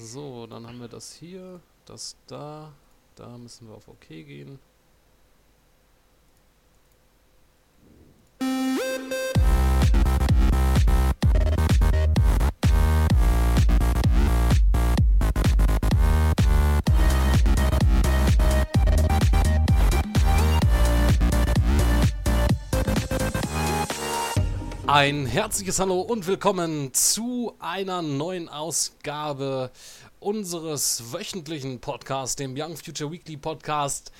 So, dann haben wir das hier, das da. Da müssen wir auf OK gehen. Ein herzliches Hallo und willkommen zu einer neuen Ausgabe unseres wöchentlichen Podcasts, dem Young Future Weekly Podcast.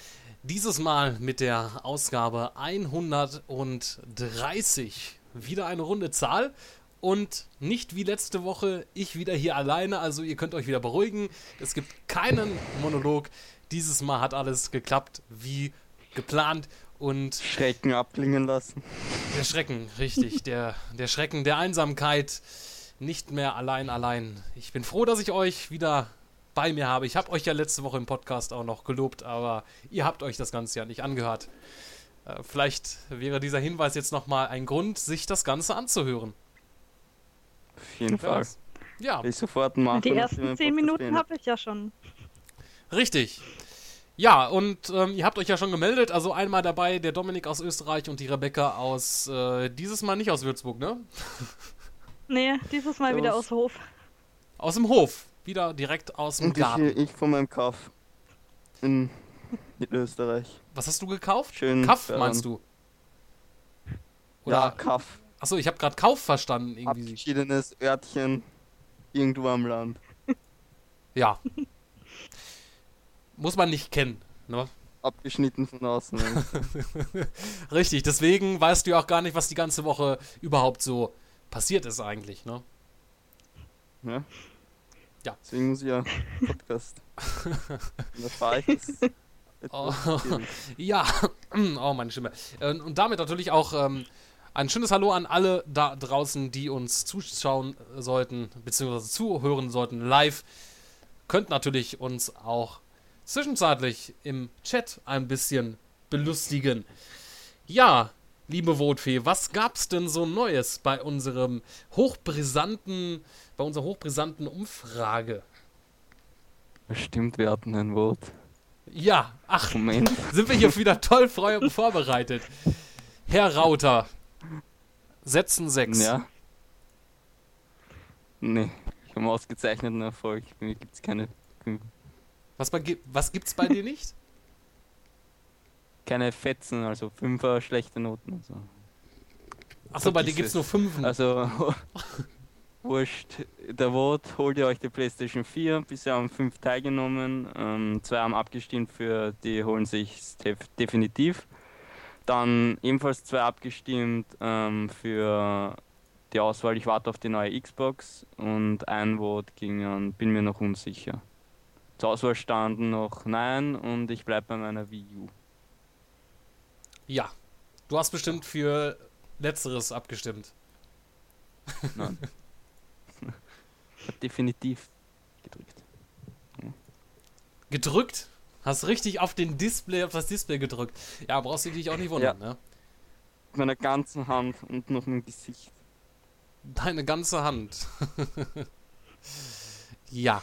Dieses Mal mit der Ausgabe 130. Wieder eine runde Zahl und nicht wie letzte Woche ich wieder hier alleine. Also ihr könnt euch wieder beruhigen. Es gibt keinen Monolog. Dieses Mal hat alles geklappt wie geplant und Schrecken abklingen lassen. der Schrecken, richtig, der, der Schrecken der Einsamkeit, nicht mehr allein, allein. Ich bin froh, dass ich euch wieder bei mir habe. Ich habe euch ja letzte Woche im Podcast auch noch gelobt, aber ihr habt euch das Ganze ja nicht angehört. Äh, vielleicht wäre dieser Hinweis jetzt nochmal ein Grund, sich das Ganze anzuhören. Auf jeden Fall. Ja, ich sofort machen. Die ersten zehn Minuten habe ich ja schon. richtig. Ja, und ähm, ihr habt euch ja schon gemeldet. Also einmal dabei der Dominik aus Österreich und die Rebecca aus, äh, dieses Mal nicht aus Würzburg, ne? Nee, dieses Mal wieder aus Hof. Aus dem Hof. Wieder direkt aus dem Und ich, Garten. ich von meinem Kauf in Mittelösterreich. Was hast du gekauft? Schön. Kaff fern. meinst du? Ja, Oder, Kaff. achso, ich habe gerade Kauf verstanden irgendwie. Abgeschiedenes Örtchen irgendwo am Land. Ja. Muss man nicht kennen, ne? Abgeschnitten von außen. Richtig, deswegen weißt du ja auch gar nicht, was die ganze Woche überhaupt so passiert ist eigentlich, ne? ja? Ja. Deswegen muss ich ja Podcast. Und da fahre ich das. Oh. Ja, oh, meine Stimme. Äh, Und damit natürlich auch ähm, ein schönes Hallo an alle da draußen, die uns zuschauen sollten, beziehungsweise zuhören sollten live. Könnt natürlich uns auch zwischenzeitlich im Chat ein bisschen belustigen. Ja, liebe Votfee, was gab's denn so Neues bei unserem hochbrisanten, bei unserer hochbrisanten Umfrage? Stimmt, wir hatten ein Wort. Ja, ach, Moment. sind wir hier wieder toll vorbereitet. Herr Rauter, Sätzen 6. Ja. Nee, ich habe einen ausgezeichneten Erfolg. Mir gibt es keine, Was, bei, was gibt's bei dir nicht? keine Fetzen, also Fünfer schlechte Noten. Also, Achso, bei dir gibt's es. nur Fünfen. also wurscht. Der Vote holt ihr euch die PlayStation 4. Bisher haben fünf teilgenommen. Ähm, zwei haben abgestimmt für die holen sich definitiv. Dann ebenfalls zwei abgestimmt ähm, für die Auswahl. Ich warte auf die neue Xbox und ein Vote ging an, bin mir noch unsicher. Zur Auswahl standen noch nein und ich bleibe bei meiner Wii U. ja. Du hast bestimmt für Letzteres abgestimmt. Nein. Hat definitiv gedrückt. Gedrückt? Hast richtig auf den Display, auf das Display gedrückt. Ja, brauchst du dich auch nicht wundern, ne? Mit meiner ganzen Hand und noch dem Gesicht. Deine ganze Hand. ja.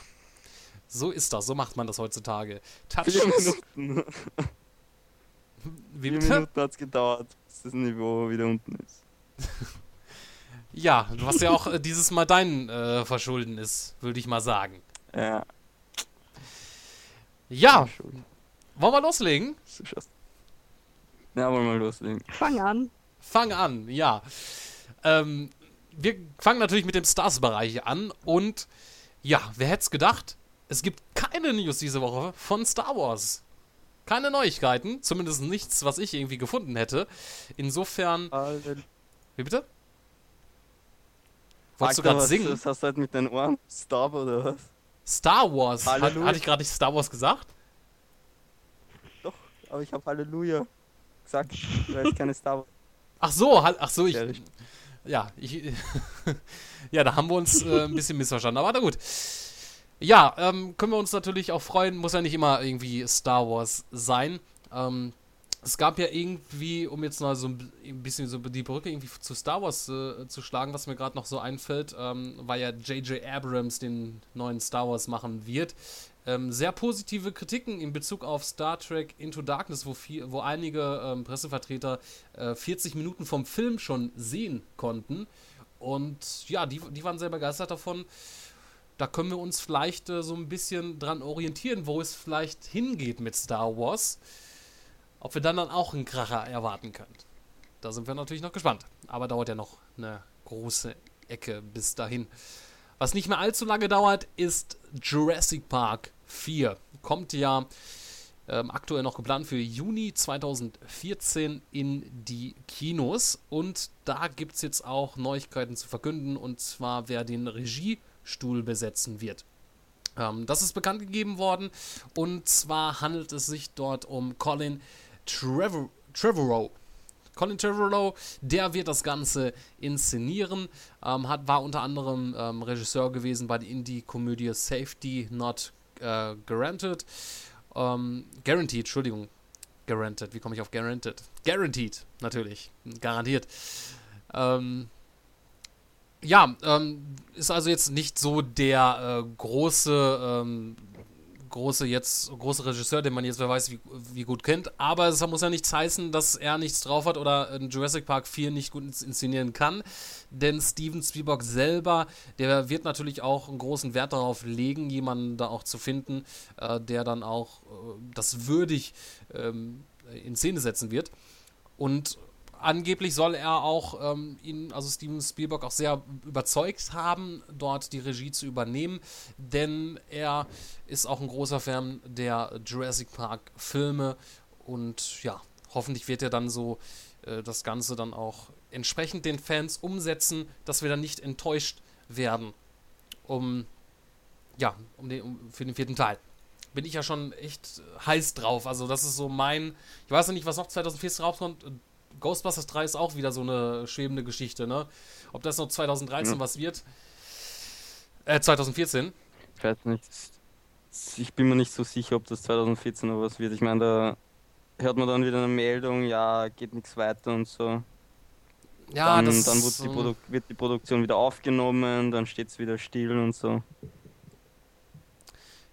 So ist das, so macht man das heutzutage. Vier Touchscreens. Minuten, Wie vier bitte? Minuten hat es gedauert, bis das Niveau wieder unten ist. Ja, was ja auch äh, dieses Mal dein äh, Verschulden ist, würde ich mal sagen. Ja, Ja, wollen wir loslegen? Ja, wollen wir loslegen. Fang an. Fang an, ja. Ähm, wir fangen natürlich mit dem Stars-Bereich an und ja, wer hätte es gedacht? Es gibt keine News diese Woche von Star Wars. Keine Neuigkeiten, zumindest nichts, was ich irgendwie gefunden hätte. Insofern, wie bitte? Wolltest du Alter, gerade singen? Was hast du halt mit deinen Ohren? Star oder was? Star Wars. Hat, Halleluja. hatte ich gerade nicht Star Wars gesagt? Doch, aber ich habe Halleluja gesagt, weil es keine Star Wars Ach so, ach so, ich, ja, ich, ja, da haben wir uns äh, ein bisschen missverstanden, aber na gut. Ja, ähm, können wir uns natürlich auch freuen, muss ja nicht immer irgendwie Star Wars sein. Ähm, es gab ja irgendwie, um jetzt mal so ein bisschen so die Brücke irgendwie zu Star Wars äh, zu schlagen, was mir gerade noch so einfällt, ähm, weil ja J.J. Abrams den neuen Star Wars machen wird. Ähm, sehr positive Kritiken in Bezug auf Star Trek Into Darkness, wo, viel, wo einige ähm, Pressevertreter äh, 40 Minuten vom Film schon sehen konnten. Und ja, die, die waren sehr begeistert davon. Da können wir uns vielleicht äh, so ein bisschen dran orientieren, wo es vielleicht hingeht mit Star Wars ob wir dann, dann auch einen Kracher erwarten können. Da sind wir natürlich noch gespannt. Aber dauert ja noch eine große Ecke bis dahin. Was nicht mehr allzu lange dauert, ist Jurassic Park 4. Kommt ja ähm, aktuell noch geplant für Juni 2014 in die Kinos. Und da gibt es jetzt auch Neuigkeiten zu verkünden. Und zwar, wer den Regiestuhl besetzen wird. Ähm, das ist bekannt gegeben worden. Und zwar handelt es sich dort um Colin Trevor, Trevorrow. Colin Trevorrow, der wird das Ganze inszenieren, ähm, hat, war unter anderem ähm, Regisseur gewesen bei der Indie-Komödie Safety Not äh, Guaranteed. Ähm, guaranteed, Entschuldigung. Guaranteed, wie komme ich auf Guaranteed? Guaranteed, natürlich, garantiert. Ähm, ja, ähm, ist also jetzt nicht so der äh, große ähm, große jetzt große Regisseur, den man jetzt wer weiß wie, wie gut kennt, aber es muss ja nichts heißen, dass er nichts drauf hat oder Jurassic Park 4 nicht gut inszenieren kann, denn Steven Spielberg selber, der wird natürlich auch einen großen Wert darauf legen, jemanden da auch zu finden, äh, der dann auch äh, das würdig ähm, in Szene setzen wird. Und angeblich soll er auch ähm, ihn, also Steven Spielberg, auch sehr überzeugt haben, dort die Regie zu übernehmen, denn er ist auch ein großer Fan der Jurassic Park Filme und ja, hoffentlich wird er dann so äh, das Ganze dann auch entsprechend den Fans umsetzen, dass wir dann nicht enttäuscht werden, um ja, um den, um, für den vierten Teil bin ich ja schon echt heiß drauf. Also das ist so mein, ich weiß noch nicht, was noch 2014 rauskommt. Ghostbusters 3 ist auch wieder so eine schwebende Geschichte, ne? Ob das noch 2013 ja. was wird? Äh, 2014? Ich weiß nicht. Ich bin mir nicht so sicher, ob das 2014 noch was wird. Ich meine, da hört man dann wieder eine Meldung, ja, geht nichts weiter und so. Ja, dann, das dann wird die, Produ wird die Produktion wieder aufgenommen, dann steht es wieder still und so.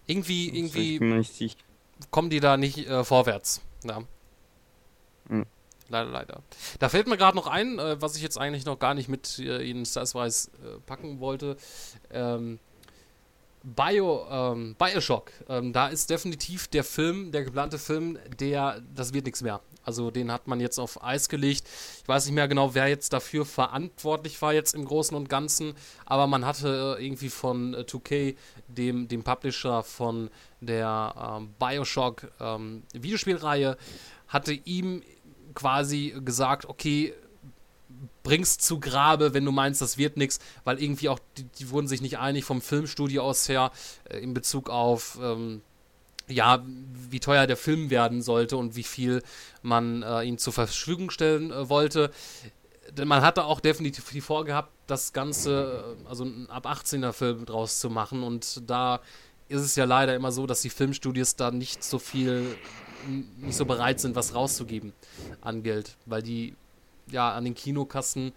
Irgendwie, irgendwie kommen die da nicht äh, vorwärts. Ja. Mhm. Leider, leider. Da fällt mir gerade noch ein, äh, was ich jetzt eigentlich noch gar nicht mit äh, Ihnen Stars äh, packen wollte. Ähm, Bio, ähm, Bioshock, ähm, da ist definitiv der Film, der geplante Film, der, das wird nichts mehr. Also den hat man jetzt auf Eis gelegt. Ich weiß nicht mehr genau, wer jetzt dafür verantwortlich war jetzt im Großen und Ganzen, aber man hatte äh, irgendwie von äh, 2K, dem, dem Publisher von der ähm, Bioshock ähm, Videospielreihe, hatte ihm quasi gesagt, okay, bring's zu Grabe, wenn du meinst, das wird nichts, weil irgendwie auch, die, die, wurden sich nicht einig vom Filmstudio aus her äh, in Bezug auf, ähm, ja, wie teuer der Film werden sollte und wie viel man äh, ihm zur Verfügung stellen äh, wollte. Denn man hatte auch definitiv vorgehabt, das Ganze, äh, also ein ab 18er Film draus zu machen und da ist es ja leider immer so, dass die Filmstudios da nicht so viel nicht so bereit sind, was rauszugeben an Geld, weil die ja an den Kinokassen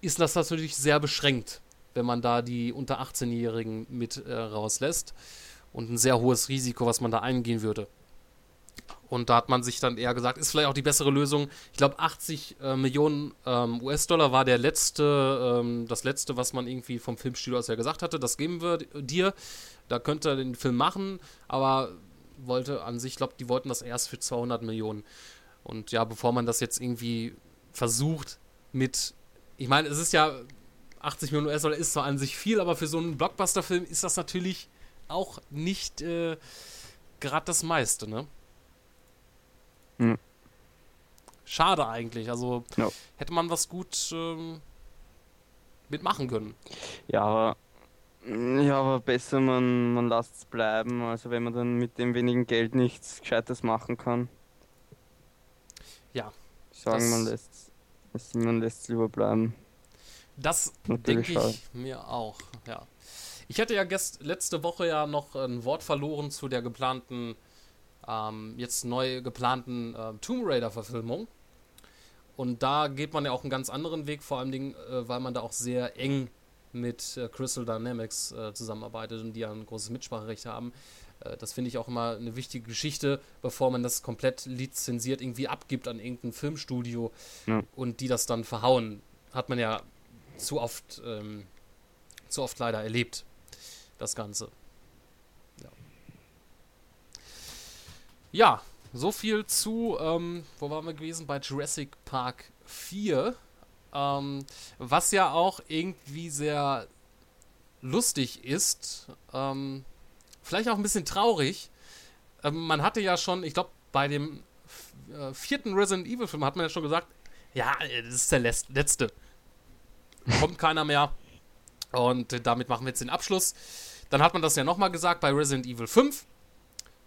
ist das natürlich sehr beschränkt, wenn man da die unter 18-Jährigen mit äh, rauslässt und ein sehr hohes Risiko, was man da eingehen würde. Und da hat man sich dann eher gesagt, ist vielleicht auch die bessere Lösung. Ich glaube, 80 äh, Millionen ähm, US-Dollar war der letzte, ähm, das letzte, was man irgendwie vom Filmstudio aus ja gesagt hatte. Das geben wir dir. Da könnt ihr den Film machen, aber wollte an sich, ich glaube, die wollten das erst für 200 Millionen. Und ja, bevor man das jetzt irgendwie versucht mit, ich meine, es ist ja 80 Millionen US-Dollar ist zwar an sich viel, aber für so einen Blockbuster-Film ist das natürlich auch nicht äh, gerade das meiste, ne? Hm. Schade eigentlich. Also ja. hätte man was gut ähm, mitmachen können. Ja, aber ja, aber besser man, man lasst es bleiben, also wenn man dann mit dem wenigen Geld nichts Gescheites machen kann. Ja. Sagen, man lässt man lässt es lieber bleiben. Das denke ich mir auch, ja. Ich hatte ja gest letzte Woche ja noch ein Wort verloren zu der geplanten ähm, jetzt neu geplanten äh, Tomb Raider-Verfilmung. Und da geht man ja auch einen ganz anderen Weg, vor allem, Dingen, äh, weil man da auch sehr eng mit äh, Crystal Dynamics äh, zusammenarbeitet und die ja ein großes Mitspracherecht haben. Äh, das finde ich auch immer eine wichtige Geschichte, bevor man das komplett lizenziert irgendwie abgibt an irgendein Filmstudio Ja. und die das dann verhauen. Hat man ja zu oft, ähm, zu oft leider erlebt, das Ganze. Ja, ja so viel zu, ähm, wo waren wir gewesen? Bei Jurassic Park 4. Ähm, was ja auch irgendwie sehr lustig ist, ähm, vielleicht auch ein bisschen traurig. Ähm, man hatte ja schon, ich glaube, bei dem äh, vierten Resident Evil Film hat man ja schon gesagt, ja, das ist der letzte. Kommt keiner mehr. Und damit machen wir jetzt den Abschluss. Dann hat man das ja nochmal gesagt bei Resident Evil 5.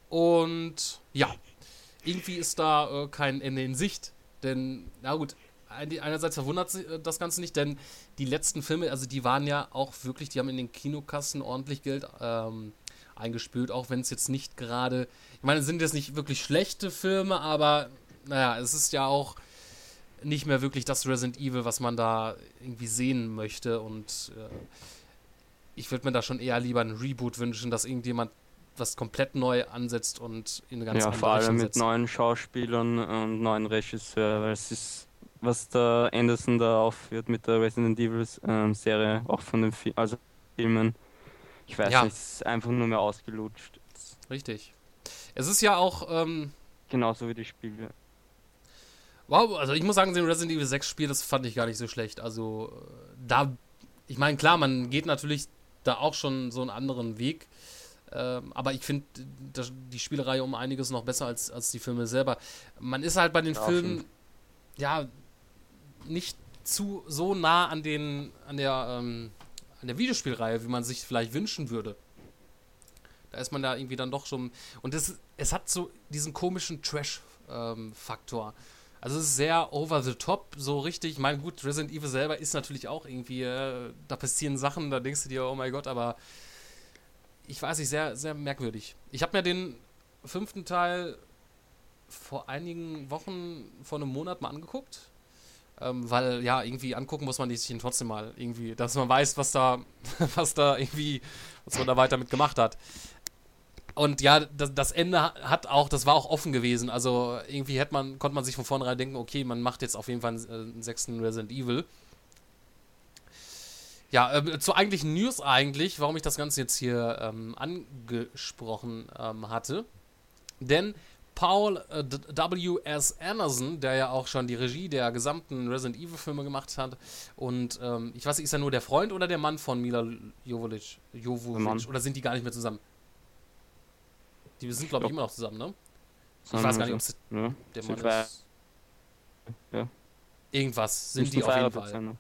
Und ja, irgendwie ist da äh, kein Ende in Sicht. Denn, na gut, einerseits verwundert sich, äh, das Ganze nicht, denn die letzten Filme, also die waren ja auch wirklich, die haben in den Kinokassen ordentlich Geld ähm, eingespült, auch wenn es jetzt nicht gerade, ich meine, es sind jetzt nicht wirklich schlechte Filme, aber naja, es ist ja auch nicht mehr wirklich das Resident Evil, was man da irgendwie sehen möchte und äh, ich würde mir da schon eher lieber ein Reboot wünschen, dass irgendjemand was komplett neu ansetzt und in eine ganz ja, andere vor allem mit neuen Schauspielern und neuen Regisseur, weil es ist, was der Anderson da aufführt mit der Resident Evil ähm, Serie, auch von den Fi also Filmen. Ich weiß Ja. nicht, es ist einfach nur mehr ausgelutscht. Richtig. Es ist ja auch, ähm, Genauso wie die Spiele. wow, also ich muss sagen, den Resident Evil 6 Spiel, das fand ich gar nicht so schlecht. Also äh, da, ich meine, klar, man geht natürlich da auch schon so einen anderen Weg. Ähm, aber ich finde die Spielereihe um einiges noch besser als, als die Filme selber. Man ist halt bei den Ja, Filmen, ja, nicht zu so nah an den, an der, ähm, an der Videospielreihe, wie man sich vielleicht wünschen würde. Da ist man da irgendwie dann doch schon. Und es, es hat so diesen komischen Trash-Faktor. also es ist sehr over the top, so richtig. Ich meine, gut, Resident Evil selber ist natürlich auch irgendwie, äh, da passieren Sachen, da denkst du dir, oh mein Gott, aber ich weiß nicht, sehr, sehr merkwürdig. Ich habe mir den fünften Teil vor einigen Wochen, vor einem Monat mal angeguckt. Ähm, weil, ja, irgendwie angucken muss man sich ihn trotzdem mal irgendwie, dass man weiß, was da, was da irgendwie, was man da weiter mit gemacht hat. Und ja, das, das Ende ha- hat auch, das war auch offen gewesen. Also irgendwie hätte man, konnte man sich von vornherein denken, okay, man macht jetzt auf jeden Fall einen, äh, einen sechsten Resident Evil. Ja, ähm, zur eigentlichen News eigentlich, warum ich das Ganze jetzt hier ähm, angesprochen ähm, hatte. Denn Paul äh, D- W.S. Anderson, der ja auch schon die Regie der gesamten Resident Evil Filme gemacht hat, und ähm, ich weiß nicht, ist er nur der Freund oder der Mann von Mila Jovovich? Jovovich oder sind die gar nicht mehr zusammen? Die sind, glaube ich, Ja. immer noch zusammen, ne? Ich weiß gar nicht, ob es Ja. der Mann ist. Ja. Irgendwas sind die auf jeden Fall. noch.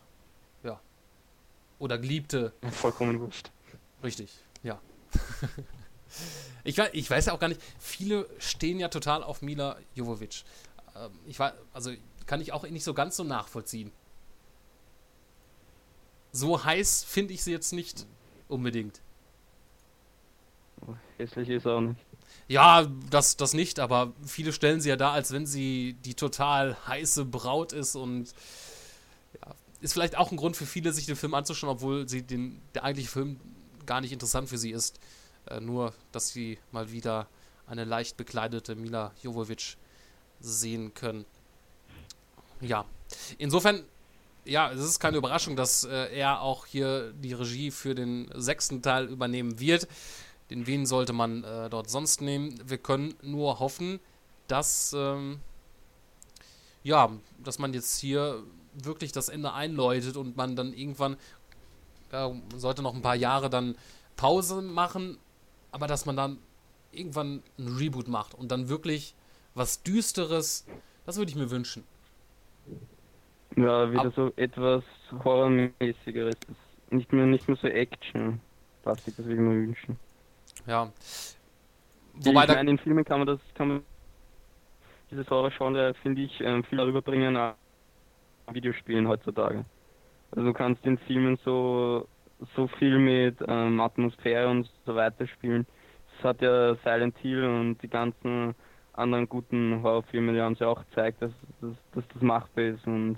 Oder Geliebte. Ja, Vollkommen wurscht. Richtig, ja. ich, weiß, ich weiß ja auch gar nicht, viele stehen ja total auf Mila Jovovic. Ähm, ich war, also kann ich auch nicht so ganz so nachvollziehen. So heiß finde ich sie jetzt nicht unbedingt. Hässlich ist auch nicht. Ja, das, das nicht, aber viele stellen sie ja da, als wenn sie die total heiße Braut ist und ja, ist vielleicht auch ein Grund für viele, sich den Film anzuschauen, obwohl sie den, der eigentliche Film gar nicht interessant für sie ist. Äh, nur, dass sie mal wieder eine leicht bekleidete Mila Jovovic sehen können. Ja, insofern, ja, es ist keine Überraschung, dass äh, er auch hier die Regie für den sechsten Teil übernehmen wird. Den wen sollte man äh, dort sonst nehmen? Wir können nur hoffen, dass ähm, ja, dass man jetzt hier wirklich das Ende einläutet und man dann irgendwann ja, sollte noch ein paar Jahre dann Pause machen, aber dass man dann irgendwann ein Reboot macht und dann wirklich was Düsteres, das würde ich mir wünschen. Ja, wieder Ab- so etwas Horrormäßigeres. Nicht mehr, nicht mehr so Action. Das würde ich mir wünschen. Ja. Wobei ich meine, in Filmen kann man das, kann man dieses Horror-Genre, finde ich, ähm, viel rüberbringen als Videospielen heutzutage. Also du kannst in Filmen so, so viel mit ähm, Atmosphäre und so weiter spielen. Das hat ja Silent Hill und die ganzen anderen guten Horrorfilmen, die haben sie auch gezeigt, dass, dass, dass das machbar ist und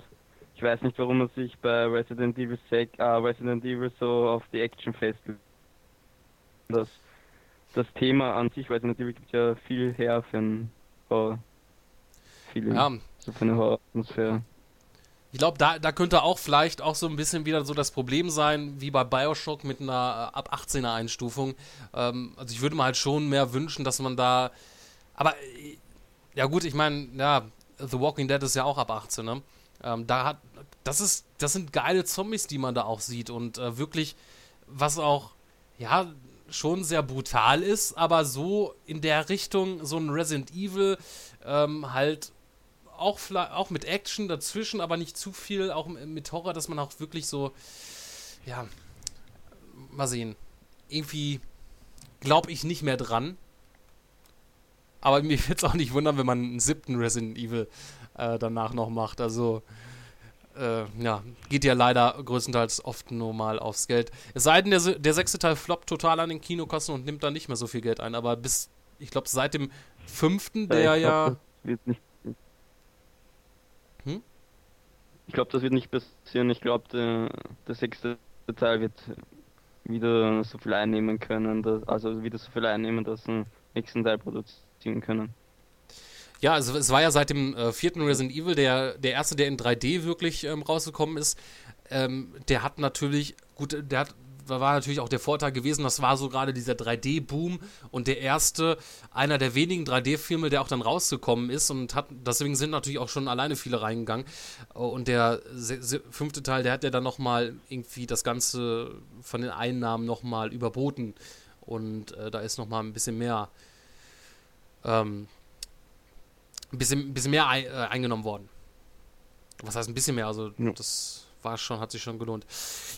ich weiß nicht, warum man sich bei Resident Evil 6, äh, Resident Evil so auf die Action festlegt. Das, das Thema an sich, Resident Evil gibt ja viel her für einen Horror. Viele, Ja, für eine Horroratmosphäre. Ich glaube, da, da könnte auch vielleicht auch so ein bisschen wieder so das Problem sein, wie bei Bioshock mit einer äh, ab 18er Einstufung. Ähm, also ich würde mir halt schon mehr wünschen, dass man da. Aber äh, ja gut, ich meine, ja, The Walking Dead ist ja auch ab 18, ne? Ähm, da hat. Das ist. Das sind geile Zombies, die man da auch sieht. Und äh, wirklich, was auch, ja, schon sehr brutal ist, aber so in der Richtung, so ein Resident Evil, ähm, halt auch, auch mit Action dazwischen, aber nicht zu viel, auch mit Horror, dass man auch wirklich so, ja, mal sehen. Irgendwie glaube ich nicht mehr dran. Aber mir wird es auch nicht wundern, wenn man einen siebten Resident Evil äh, danach noch macht. Also, äh, ja, geht ja leider größtenteils oft nur mal aufs Geld. Es sei denn, der, der sechste Teil floppt total an den Kinokosten und nimmt dann nicht mehr so viel Geld ein. Aber bis, ich glaube, seit dem fünften, der ja. das wird nicht. Hm? Ich glaube, das wird nicht passieren. Ich glaube, der, der sechste Teil wird wieder so viel einnehmen können, dass, also wieder so viel einnehmen, dass sie den nächsten Teil produzieren können. Ja, also es war ja seit dem äh, vierten Resident Evil der, der erste, der in 3D wirklich ähm, rausgekommen ist. Ähm, der hat natürlich, gut, der hat, da war natürlich auch der Vorteil gewesen, das war so gerade dieser 3D-Boom und der erste, einer der wenigen 3D-Filme, der auch dann rausgekommen ist und hat, deswegen sind natürlich auch schon alleine viele reingegangen. Äh, Und der fünfte Teil, der hat ja dann nochmal irgendwie das Ganze von den Einnahmen nochmal überboten und äh, da ist nochmal ein bisschen mehr ähm, ein bisschen, bisschen mehr ein, äh, eingenommen worden. Was heißt ein bisschen mehr? Also, Ja. das war schon, hat sich schon gelohnt.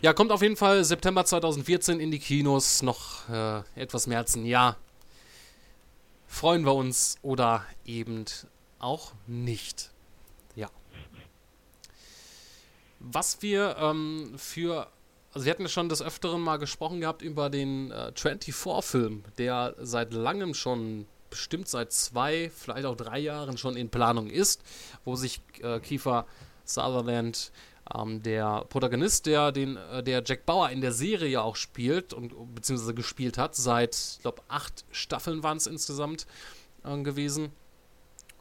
Ja, kommt auf jeden Fall September 2014 in die Kinos. Noch äh, etwas mehr als ein Jahr. Freuen wir uns oder eben auch nicht. Ja. Was wir ähm, für. Also, wir hatten ja schon des Öfteren mal gesprochen gehabt über den äh, 24-Film, der seit langem schon bestimmt seit zwei, vielleicht auch drei Jahren schon in Planung ist, wo sich äh, Kiefer Sutherland, ähm, der Protagonist, der den, äh, der Jack Bauer in der Serie auch spielt und beziehungsweise gespielt hat, seit, ich glaube, acht Staffeln waren es insgesamt äh, gewesen.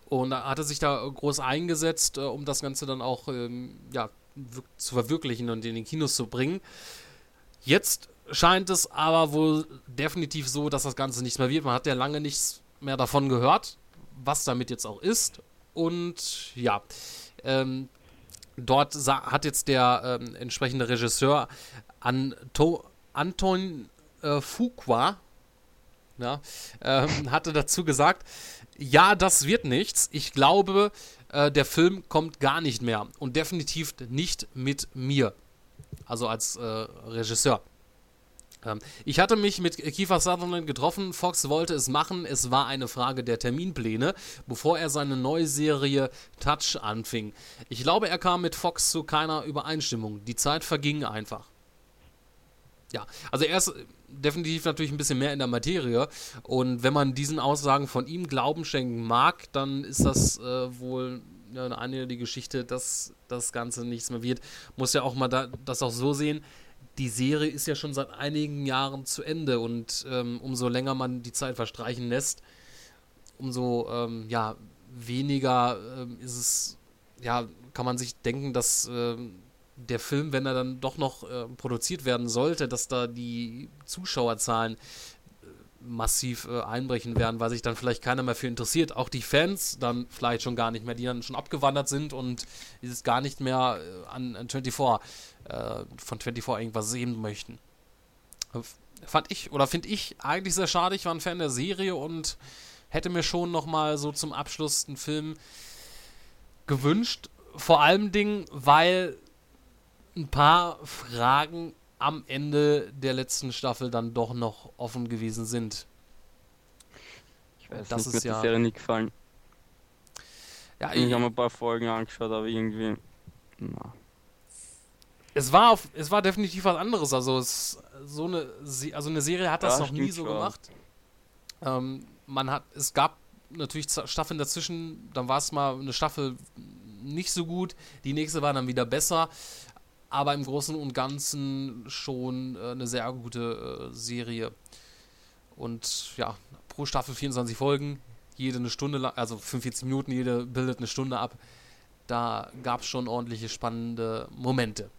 Und da hat er sich da groß eingesetzt, äh, um das Ganze dann auch ähm, ja, zu verwirklichen und in den Kinos zu bringen. Jetzt scheint es aber wohl definitiv so, dass das Ganze nichts mehr wird. Man hat ja lange nichts mehr davon gehört, was damit jetzt auch ist. Und ja, ähm, dort hat jetzt der ähm, entsprechende Regisseur Anto Anton äh, Fuqua ja, ähm, hatte dazu gesagt, ja, das wird nichts. Ich glaube, äh, der Film kommt gar nicht mehr und definitiv nicht mit mir. Also als äh, Regisseur. Ähm, ich hatte mich mit Kiefer Sutherland getroffen. Fox wollte es machen. Es war eine Frage der Terminpläne, bevor er seine neue Serie Touch anfing. Ich glaube, er kam mit Fox zu keiner Übereinstimmung. Die Zeit verging einfach. Ja, also er ist definitiv natürlich ein bisschen mehr in der Materie. Und wenn man diesen Aussagen von ihm Glauben schenken mag, dann ist das äh, wohl ja, eine einige Geschichte, dass das Ganze nichts mehr wird. Muss ja auch mal da, das auch so sehen. Die Serie ist ja schon seit einigen Jahren zu Ende und ähm, umso länger man die Zeit verstreichen lässt, umso ähm, ja, weniger ähm, ist es, ja, kann man sich denken, dass ähm, der Film, wenn er dann doch noch äh, produziert werden sollte, dass da die Zuschauerzahlen massiv äh, einbrechen werden, weil sich dann vielleicht keiner mehr für interessiert. Auch die Fans dann vielleicht schon gar nicht mehr, die dann schon abgewandert sind und es gar nicht mehr äh, an, an 24, äh, von 24 irgendwas sehen möchten. Fand ich, oder finde ich eigentlich sehr schade. Ich war ein Fan der Serie und hätte mir schon noch mal so zum Abschluss einen Film gewünscht. Vor allem weil ein paar Fragen am Ende der letzten Staffel dann doch noch offen gewesen sind. Ich weiß Das nicht, ist mir ja- die Serie nicht gefallen. Ja, Ich habe mir ein paar Folgen angeschaut, aber irgendwie. Na. es war auf, es war definitiv was anderes. Also es, so eine, also eine Serie hat das Ja, noch nie so schon. gemacht. Ähm, man hat, es gab natürlich Staffeln dazwischen, dann war es mal eine Staffel nicht so gut, die nächste war dann wieder besser, aber im Großen und Ganzen schon äh, eine sehr gute äh, Serie. Und ja, pro Staffel 24 Folgen, jede eine Stunde lang, also 45 Minuten, jede bildet eine Stunde ab. Da gab es schon ordentliche spannende Momente.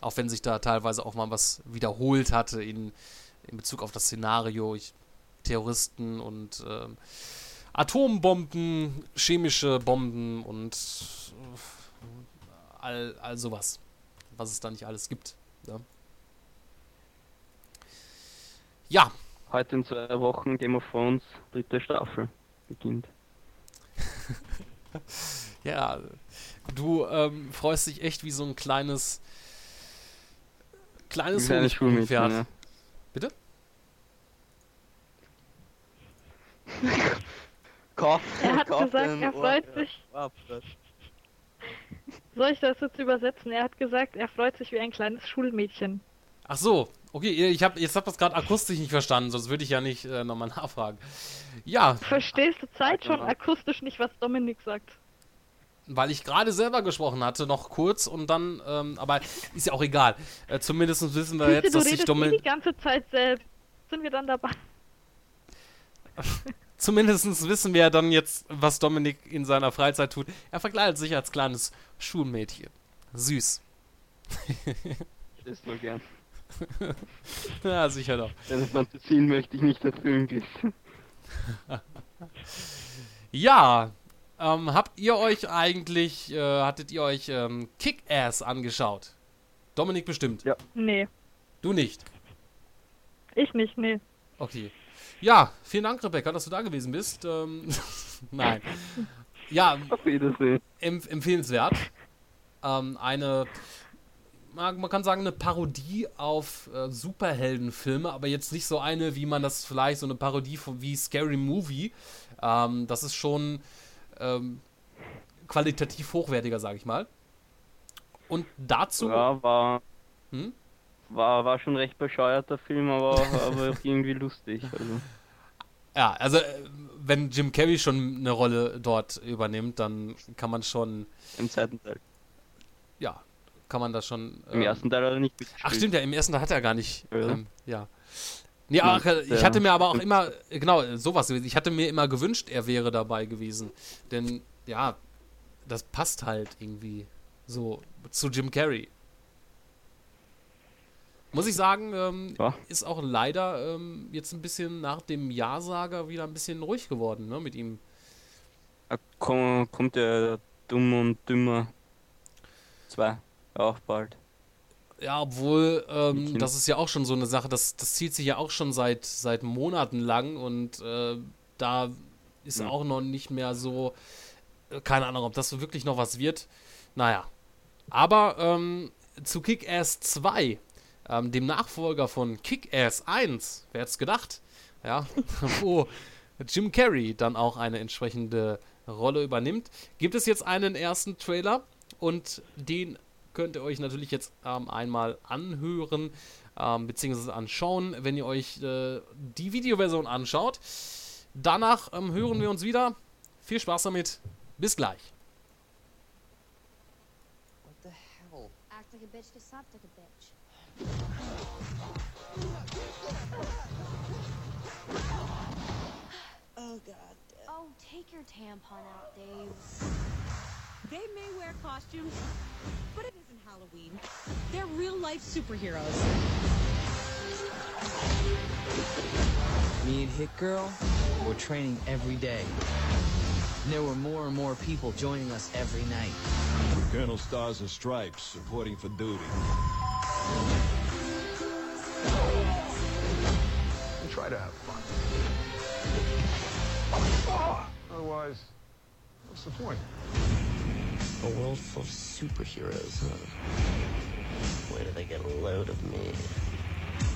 Auch wenn sich da teilweise auch mal was wiederholt hatte in, in Bezug auf das Szenario. Ich, Terroristen und ähm, Atombomben, chemische Bomben und äh, all, all sowas, was es da nicht alles gibt. Ja, ja Heute in zwei Wochen Game of Thrones, dritte Staffel, beginnt. ja du ähm, freust dich echt wie so ein kleines kleines Schulmädchen, Honigkuchenpferd. ja. Bitte? Kauf, Er hat kauf gesagt, er Ohr- freut sich. Ohrapfel. Soll ich das jetzt übersetzen? Er hat gesagt, er freut sich wie ein kleines Schulmädchen. Ach so, okay, ich hab, jetzt habt ihr das gerade akustisch nicht verstanden, sonst würde ich ja nicht äh, nochmal nachfragen. Ja, Verstehst du Zeit schon akustisch nicht, was Dominik sagt? weil ich gerade selber gesprochen hatte, noch kurz und dann, ähm, aber ist ja auch egal. Äh, Zumindest wissen wir Siehst jetzt, dass redest eh Dominik. die ganze Zeit selbst. Sind wir dann dabei? Zumindest wissen wir ja dann jetzt, was Dominik in seiner Freizeit tut. Er verkleidet sich als kleines Schulmädchen. Süß. Das ist nur gern. Ja, sicher doch. Deine Fantasien möchte ich nicht erfüllen, Chris. Ja, ähm, habt ihr euch eigentlich, äh, hattet ihr euch ähm, Kick-Ass angeschaut? Dominik bestimmt. Ja. Nee, Du nicht. ich nicht, nee. Okay. Ja, vielen Dank, Rebecca, dass du da gewesen bist. Ähm, Nein. Ja, empf empfehlenswert. Ähm, eine, man man kann sagen, eine Parodie auf äh, Superheldenfilme, aber jetzt nicht so eine, wie man das vielleicht, so eine Parodie von wie Scary Movie. Ähm, das ist schon ähm, qualitativ hochwertiger, sage ich mal. Und dazu. Ja, war, Hm? War, war schon recht bescheuerter Film, aber, aber auch irgendwie lustig. Also. Ja, also wenn Jim Carrey schon eine Rolle dort übernimmt, dann kann man schon, Im zweiten Teil. ja, kann man das schon. Im ähm, ersten Teil hat er nicht mitgespielt. Ach stimmt, ja, im ersten Teil hat er gar nicht. Oder? Ähm, ja. Nee, ach, ich hatte mir aber auch immer, genau, sowas, ich hatte mir immer gewünscht, er wäre dabei gewesen. Denn, ja, das passt halt irgendwie so zu Jim Carrey. Muss ich sagen, ähm, Ja. ist auch leider ähm, jetzt ein bisschen nach dem Ja-Sager wieder ein bisschen ruhig geworden, ne, mit ihm. Ah, komm, kommt der Dumm und Dümmer 2 auch bald. Ja, obwohl, ähm, das ist ja auch schon so eine Sache, das, das zieht sich ja auch schon seit, seit Monaten lang und äh, da ist Ja. auch noch nicht mehr so, äh, keine Ahnung, ob das wirklich noch was wird. Naja. Aber ähm, zu Kick-Ass 2, ähm, dem Nachfolger von Kick-Ass 1, wer hätte es gedacht? Ja, wo Jim Carrey dann auch eine entsprechende Rolle übernimmt, gibt es jetzt einen ersten Trailer und den könnt ihr euch natürlich jetzt ähm, einmal anhören, ähm, beziehungsweise anschauen, wenn ihr euch äh, die Videoversion anschaut. Danach ähm, hören wir uns wieder. Viel Spaß damit. Bis gleich. What the hell? Act like a bitch to sound like a. Oh god. Oh, take your tampon out, Dave. They may wear costumes, but it isn't Halloween. They're real life superheroes. Me and Hit Girl, we're training every day. And there were more and more people joining us every night. Colonel Stars and Stripes, supporting for duty. And try to have fun. Otherwise, what's the point? A world full of superheroes, huh? Where do they get a load of me?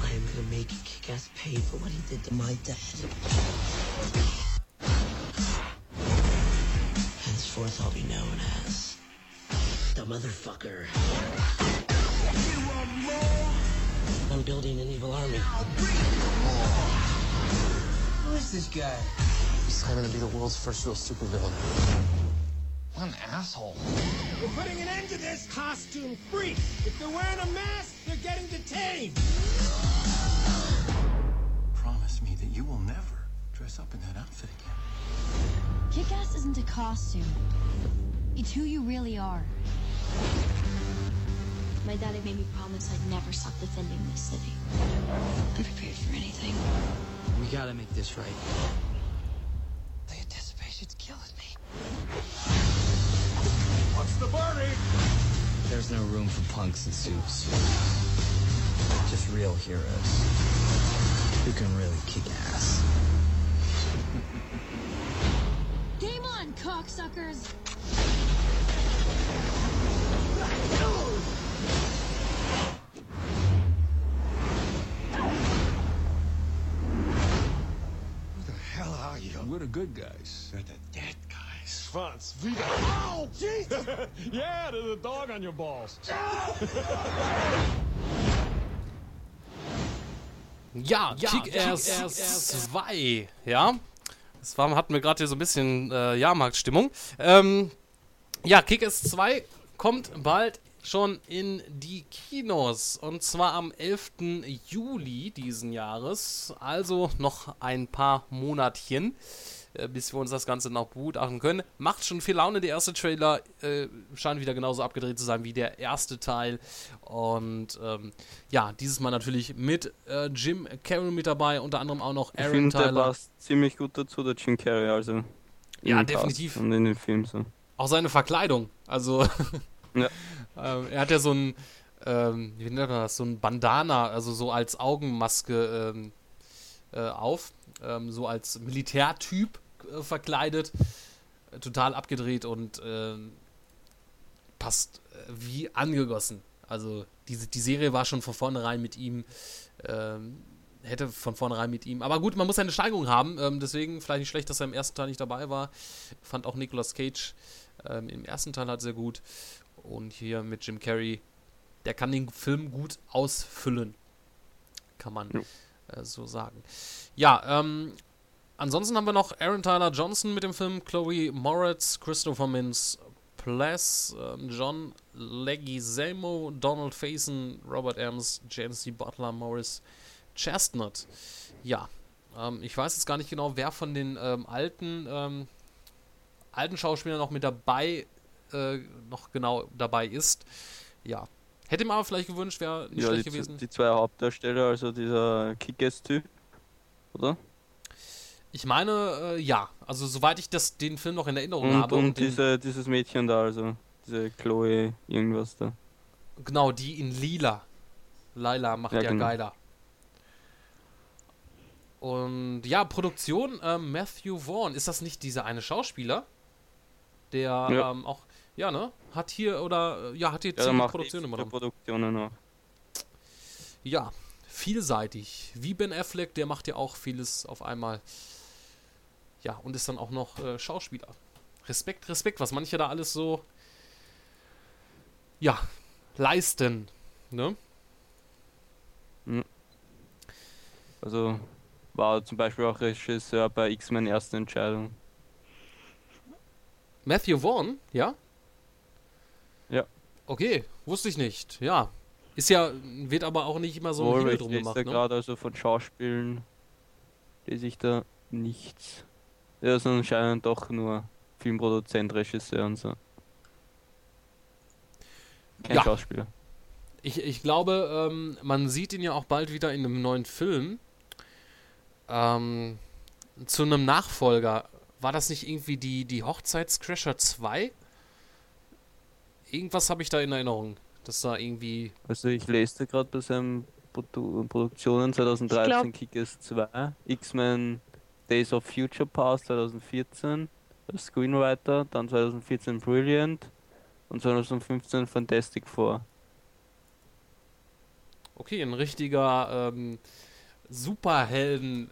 I am gonna make Kick-Ass pay for what he did to my dad. Henceforth, I'll be known as the motherfucker. I'm building an evil army. Who is this guy? Simon to be the world's first real supervillain. What an asshole. We're putting an end to this costume freak. If they're wearing a mask, they're getting detained. Promise me that you will never dress up in that outfit again. Kick-Ass isn't a costume. It's who you really are. My daddy made me promise I'd never stop defending this city. I'm prepared for anything. We gotta make this right. The anticipation's killing me. What's the verdict? There's no room for punks and suits. Just real heroes. Who can really kick ass. Game on, cocksuckers! Good guys. They're the dead guys. Franz, wieder. Ow, Jesus! yeah, there's a dog on your balls. Ja, Kick-Ass 2, ja. Das war, hatten wir gerade hier so ein bisschen äh, Jahrmarktstimmung. Ähm, ja, Kick-Ass 2 kommt bald schon in die Kinos. Und zwar am 11. Juli diesen Jahres. Also noch ein paar Monatchen, äh, bis wir uns das Ganze noch begutachten können. Macht schon viel Laune. Der erste Trailer äh, scheint wieder genauso abgedreht zu sein wie der erste Teil. Und ähm, ja, dieses Mal natürlich mit äh, Jim Carrey mit dabei. Unter anderem auch noch Ich Aaron finde, der Tyler. passt ziemlich gut dazu, der Jim Carrey, also. Ja, definitiv. Und in den Film so. Auch seine Verkleidung. Also, Ja. ähm, er hat ja so ein, ähm, wie nennt man das, so ein Bandana, also so als Augenmaske ähm, äh, auf, ähm, so als Militärtyp äh, verkleidet, total abgedreht und ähm, passt äh, wie angegossen. Also diese, die Serie war schon von vornherein mit ihm, ähm, hätte von vornherein mit ihm. Aber gut, man muss eine Steigerung haben, ähm, deswegen vielleicht nicht schlecht, dass er im ersten Teil nicht dabei war. Fand auch Nicolas Cage ähm, im ersten Teil halt sehr gut. Und hier mit Jim Carrey, der kann den Film gut ausfüllen. Kann man Jo. äh, so sagen. Ja, ähm, ansonsten haben wir noch Aaron Tyler Johnson mit dem Film, Chloe Moritz, Christopher Mintz, Pless, ähm, John Leguizamo, Donald Faison, Robert Ems, James D. Butler, Morris Chestnut. Ja, ähm, ich weiß jetzt gar nicht genau, wer von den ähm, alten, ähm, alten Schauspielern noch mit dabei, äh, noch genau dabei ist. Ja. Hätte mir aber vielleicht gewünscht, wäre nicht Ja, schlecht die, gewesen. die zwei Hauptdarsteller, also dieser Kick-Ass-Typ, oder? Ich meine, äh, ja. Also soweit ich das, den Film noch in Erinnerung Und, habe. und den, diese, dieses Mädchen da, also diese Chloe irgendwas da. Genau, die in lila. Laila macht ja, Ja, genau. geiler. Und ja, Produktion, ähm, Matthew Vaughn, ist das nicht dieser eine Schauspieler? Der Ja. ähm, auch, ja, ne? Hat hier oder, äh, ja, hat hier Ja, ziemlich Produktion übernommen. Produktionen auch. Ja, vielseitig. Wie Ben Affleck, der macht ja auch vieles auf einmal. Ja, und ist dann auch noch äh, Schauspieler. Respekt, Respekt, was manche da alles so, ja, leisten. Ne? Also war zum Beispiel auch Regisseur bei X-Men Erste Entscheidung. Matthew Vaughn, ja? Ja. Okay, wusste ich nicht. Ja. Ist ja, wird aber auch nicht immer so ein ich drum lese gemacht, ne? gerade also von Schauspielen lese ich da nichts. Er ist anscheinend doch nur Filmproduzent, Regisseur und so. Kein Ja. Schauspieler. Ich, ich glaube, ähm, man sieht ihn ja auch bald wieder in einem neuen Film. Ähm, zu einem Nachfolger. War das nicht irgendwie die, die Hochzeitscrasher 2? Irgendwas habe ich da in Erinnerung. Dass da irgendwie. Also ich lese gerade bei seinen Produ Produktionen 2013 glaub- Kick-Ass 2, X-Men Days of Future Past 2014 als Screenwriter, dann 2014 Brilliant und 2015 Fantastic Four. Okay, ein richtiger ähm, Superhelden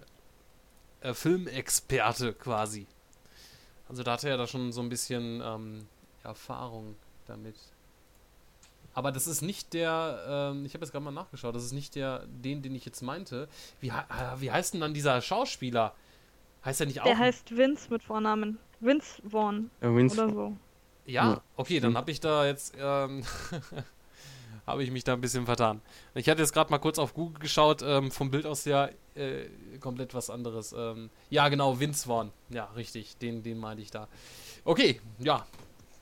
äh, quasi. Also da hatte er da schon so ein bisschen ähm, Erfahrung damit. Aber das ist nicht der, ähm, ich habe jetzt gerade mal nachgeschaut, das ist nicht der, den, den ich jetzt meinte. Wie, äh, wie heißt denn dann dieser Schauspieler? Heißt er nicht auch? Der heißt Vince mit Vornamen. Vince Vaughn. Ja, Vince oder so. Ja, okay, dann habe ich da jetzt ähm, habe ich mich da ein bisschen vertan. Ich hatte jetzt gerade mal kurz auf Google geschaut, ähm, vom Bild aus ja äh, komplett was anderes. Ähm, ja, genau, Vince Vaughn. Ja, richtig, den, den meinte ich da. Okay, ja.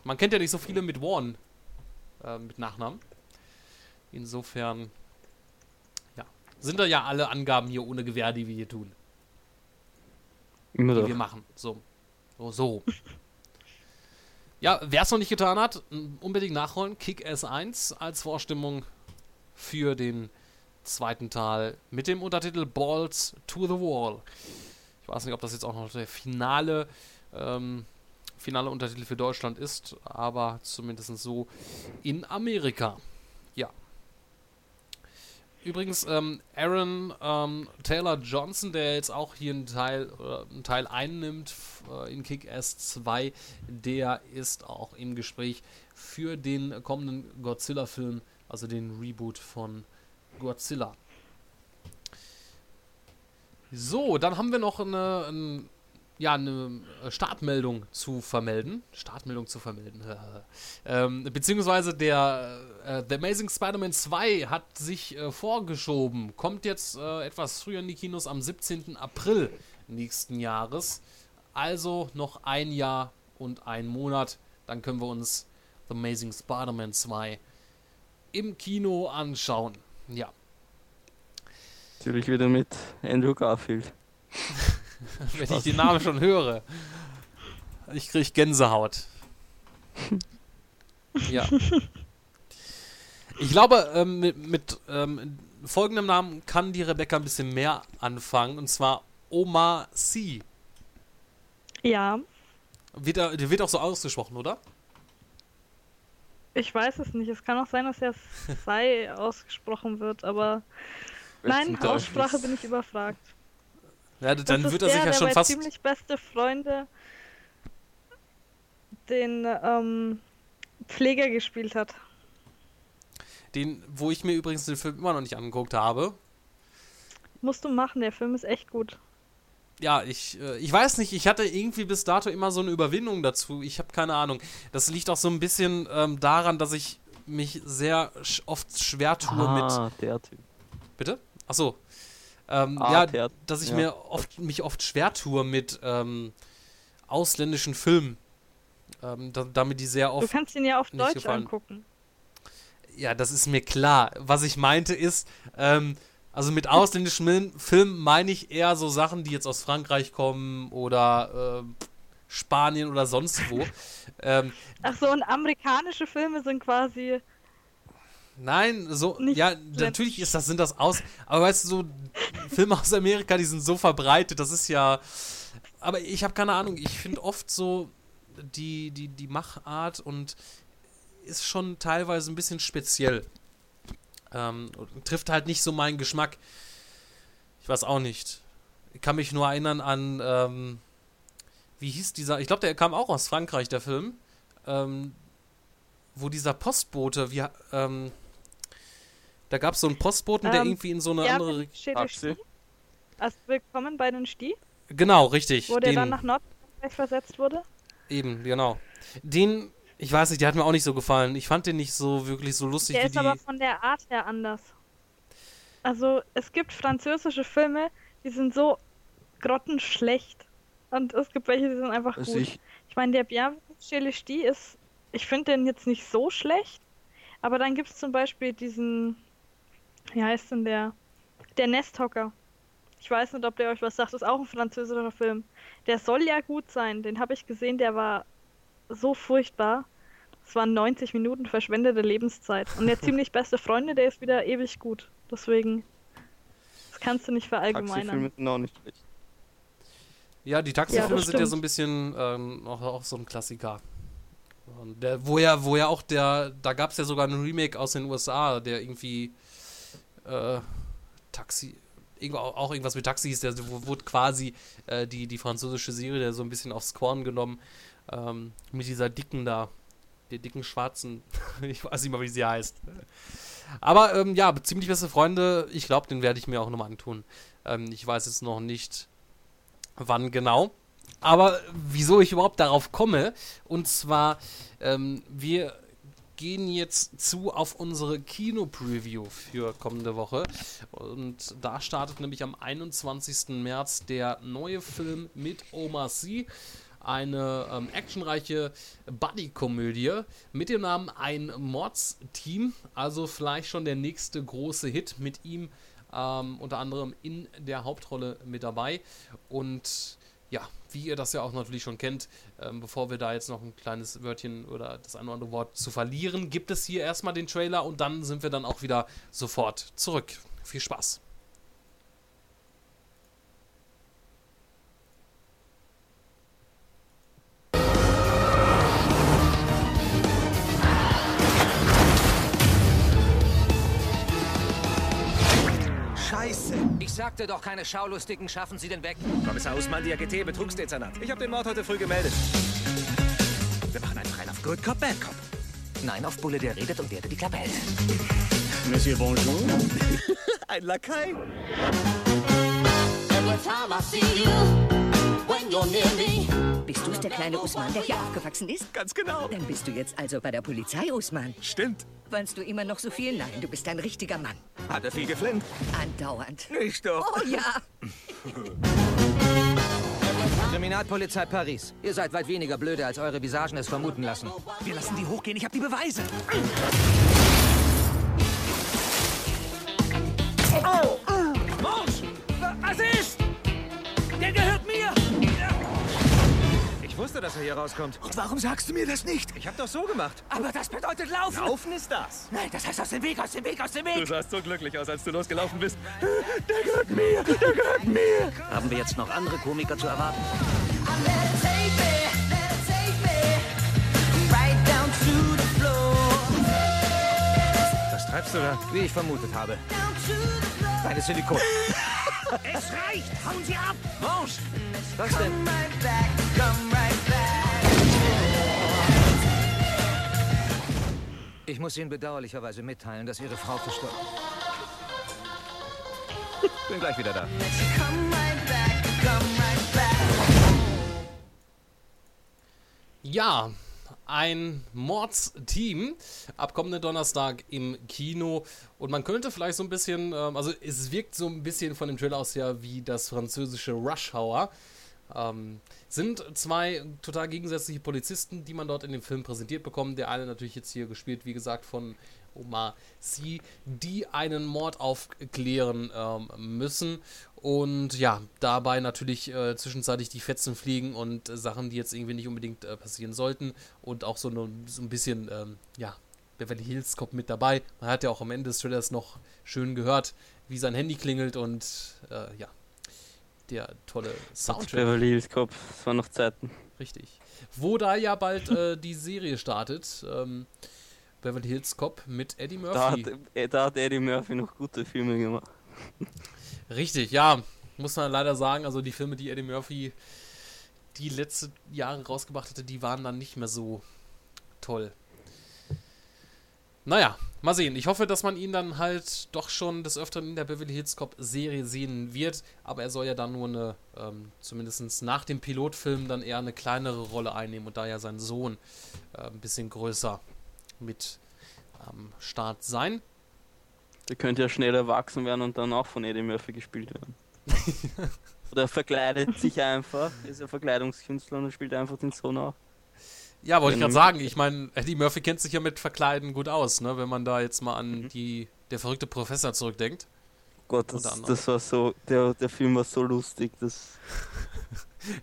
Man kennt ja nicht so viele mit Vaughn äh, mit Nachnamen. Insofern, ja. Sind da ja alle Angaben hier ohne Gewähr, die wir hier tun. Immer die doch. wir machen. So. So, so. ja, wer es noch nicht getan hat, unbedingt nachholen. Kick S1 als Vorstimmung für den zweiten Teil mit dem Untertitel Balls to the Wall. Ich weiß nicht, ob das jetzt auch noch der finale, ähm, finale Untertitel für Deutschland ist, aber zumindest so in Amerika. Übrigens, ähm, Aaron ähm, Taylor Johnson, der jetzt auch hier einen Teil, äh, einen Teil einnimmt äh, in Kick-Ass 2, der ist auch im Gespräch für den kommenden Godzilla-Film, also den Reboot von Godzilla. So, dann haben wir noch eine, ein, ja, eine Startmeldung zu vermelden. Startmeldung zu vermelden. ähm, beziehungsweise der äh, The Amazing Spider-Man 2 hat sich äh, vorgeschoben. Kommt jetzt äh, etwas früher in die Kinos am 17. April nächsten Jahres. Also noch ein Jahr und ein Monat. Dann können wir uns The Amazing Spider-Man 2 im Kino anschauen. Ja. Natürlich wieder mit Andrew Garfield. Wenn ich den Namen schon höre. Ich krieg Gänsehaut. Ja. Ich glaube, ähm, mit, mit ähm, folgendem Namen kann die Rebecca ein bisschen mehr anfangen. Und zwar Oma C. Ja, Wird, er, der wird auch so ausgesprochen, oder? ich weiß es nicht. Es kann auch sein, dass er Sai ausgesprochen wird, aber nein, Aussprache bin ich überfragt. Ja, dann das wird er sich der, ja der schon fast. ziemlich beste Freunde den ähm, Pfleger gespielt hat. Den, wo ich mir übrigens den Film immer noch nicht angeguckt habe. Musst du machen, der Film ist echt gut. Ja, ich, äh, ich weiß nicht, ich hatte irgendwie bis dato immer so eine Überwindung dazu. Ich habe keine Ahnung. Das liegt auch so ein bisschen ähm, daran, dass ich mich sehr sch oft schwer tue mit. Ah, der Typ. Bitte? Achso. Ähm, Ah, ja, dass ich ja. mir oft, mich oft schwer tue mit ähm, ausländischen Filmen. Ähm, da, damit die sehr Du oft. kannst ihn ja auf Deutsch gefallen. angucken. Ja, das ist mir klar. Was ich meinte ist, ähm, also mit ausländischen Filmen meine ich eher so Sachen, die jetzt aus Frankreich kommen oder ähm, Spanien oder sonst wo. ähm, Ach so, und amerikanische Filme sind quasi. Nein, so, Nicht ja, natürlich ist das, sind das aus, aber weißt du, so Filme aus Amerika, die sind so verbreitet, das ist ja, aber ich habe keine Ahnung, ich finde oft so die, die, die Machart und ist schon teilweise ein bisschen speziell. Ähm, und trifft halt nicht so meinen Geschmack. Ich weiß auch nicht. Ich kann mich nur erinnern an, ähm, wie hieß dieser, ich glaube, der kam auch aus Frankreich, der Film, ähm, wo dieser Postbote, wie, ähm, da gab es so einen Postboten, der Ähm, irgendwie in so eine ja, andere. Taxi. Also willkommen bei den Sti, Genau, richtig. wo der den- dann nach Nordfrankreich versetzt wurde. Eben, genau. Den, ich weiß nicht, der hat mir auch nicht so gefallen. Ich fand den nicht so wirklich so lustig Der wie ist die. aber von der Art her anders. Also es gibt französische Filme, die sind so grottenschlecht. Und es gibt welche, die sind einfach Also gut. ich, Ich meine, der Bienvenue chez Ch'tis ist, ich finde den jetzt nicht so schlecht, aber dann gibt es zum Beispiel diesen, wie heißt denn der? Der Nesthocker. Ich weiß nicht, ob der euch was sagt, das ist auch ein französischer Film. Der soll ja gut sein, den habe ich gesehen, der war so furchtbar. Es waren 90 Minuten verschwendete Lebenszeit. Und der ziemlich beste Freunde, der ist wieder ewig gut. Deswegen, das kannst du nicht verallgemeinern. Taxifilme sind auch nicht schlecht. Ja, die Taxifilme das sind ja so ein bisschen ähm, auch, auch so ein Klassiker. Und der, wo ja, wo ja auch der, da gab es ja sogar einen Remake aus den USA, der irgendwie äh, Taxi, auch irgendwas mit Taxi hieß, der wurde quasi äh, die, die französische Serie, der so ein bisschen aufs Korn genommen, ähm, mit dieser dicken da, der dicken schwarzen, ich weiß nicht mal, wie sie heißt. Aber ähm, ja, ziemlich beste Freunde, ich glaube, den werde ich mir auch nochmal antun. Ähm, ich weiß jetzt noch nicht, wann genau. Aber wieso ich überhaupt darauf komme, und zwar, ähm, wir gehen jetzt zu auf unsere Kino-Preview für kommende Woche. Und da startet nämlich am 21. März der neue Film mit Omar Sy. Eine ähm, actionreiche Buddy-Komödie mit dem Namen Ein Mordsteam. Also vielleicht schon der nächste große Hit mit ihm ähm, unter anderem in der Hauptrolle mit dabei. Und ja, wie ihr das ja auch natürlich schon kennt, ähm, bevor wir da jetzt noch ein kleines Wörtchen oder das ein oder andere Wort zu verlieren, gibt es hier erstmal den Trailer und dann sind wir dann auch wieder sofort zurück. Viel Spaß. Sagte doch, keine Schaulustigen schaffen Sie den weg. Kommissar Usman, DRGT, Betrugsdezernat. Ich habe den Mord heute früh gemeldet. Wir machen einen Freien auf Good Cop, Bad Cop. Nein, auf Bulle, der redet und der, der die Klappe hält. Monsieur, bonjour. Ein Lakai. Every time I see you, when you're near me. Bist du der kleine Usman, der hier aufgewachsen ist? Ganz genau. Dann bist du jetzt also bei der Polizei, Usman. Stimmt. Weinst du immer noch so viel? Nein, du bist ein richtiger Mann. Hat er viel geflimmt? Andauernd. Nicht doch. Oh ja. Kriminalpolizei Paris. Ihr seid weit weniger blöde, als eure Visagen es vermuten lassen. Wir lassen die hochgehen. Ich habe die Beweise. Oh! Wusste, dass er hier rauskommt. Und warum sagst du mir das nicht? Ich habe doch so gemacht. Aber das bedeutet laufen! Laufen ist das. Nein, das heißt aus dem Weg, aus dem Weg, aus dem Weg! Du sahst so glücklich aus, als du losgelaufen bist. Der gehört mir. Der gehört mir. Haben wir jetzt noch andere Komiker zu erwarten? Was treibst du da? Wie ich vermutet habe. Deine Silikon. Es reicht! Hauen Sie ab! Morsch! Was denn? Ich muss Ihnen bedauerlicherweise mitteilen, dass Ihre Frau verstorben Bin gleich wieder da. Ja, ein Mordsteam ab kommenden Donnerstag im Kino. Und man könnte vielleicht so ein bisschen, ähm, also es wirkt so ein bisschen von dem Trailer aus ja wie das französische Rush Hour. Ähm, sind zwei total gegensätzliche Polizisten, die man dort in dem Film präsentiert bekommt. Der eine natürlich jetzt hier gespielt, wie gesagt, von Omar Sy, die einen Mord aufklären ähm, müssen. Und ja, dabei natürlich äh, zwischenzeitlich die Fetzen fliegen und äh, Sachen, die jetzt irgendwie nicht unbedingt äh, passieren sollten. Und auch so, ne, so ein bisschen, ähm, ja, Beverly Hills Cop mit dabei. Man hat ja auch am Ende des Trailers noch schön gehört, wie sein Handy klingelt und äh, ja, der tolle Soundtrack. Beverly Hills Cop, das waren noch Zeiten. Richtig. Wo da ja bald äh, die Serie startet. Ähm, Beverly Hills Cop mit Eddie Da Murphy. hat, äh, da hat Eddie Murphy noch gute Filme gemacht. Richtig, ja. Muss man leider sagen, also die Filme, die Eddie Murphy die letzten Jahre rausgebracht hatte, die waren dann nicht mehr so toll. Naja, mal sehen. Ich hoffe, dass man ihn dann halt doch schon des Öfteren in der Beverly Hills Cop Serie sehen wird. Aber er soll ja dann nur eine, ähm, zumindest nach dem Pilotfilm, dann eher eine kleinere Rolle einnehmen und da ja sein Sohn äh, ein bisschen größer mit am Start sein. Der könnte ja schnell erwachsen werden und dann auch von Eddie Murphy gespielt werden. Oder er verkleidet sich einfach, ist ja Verkleidungskünstler und er spielt einfach den Sohn auch. Ja, wollte ich gerade sagen. Ich meine, Eddie Murphy kennt sich ja mit Verkleiden gut aus, ne? Wenn man da jetzt mal an Mhm. die der verrückte Professor zurückdenkt. Gott, das, das war so, der, der Film war so lustig, das...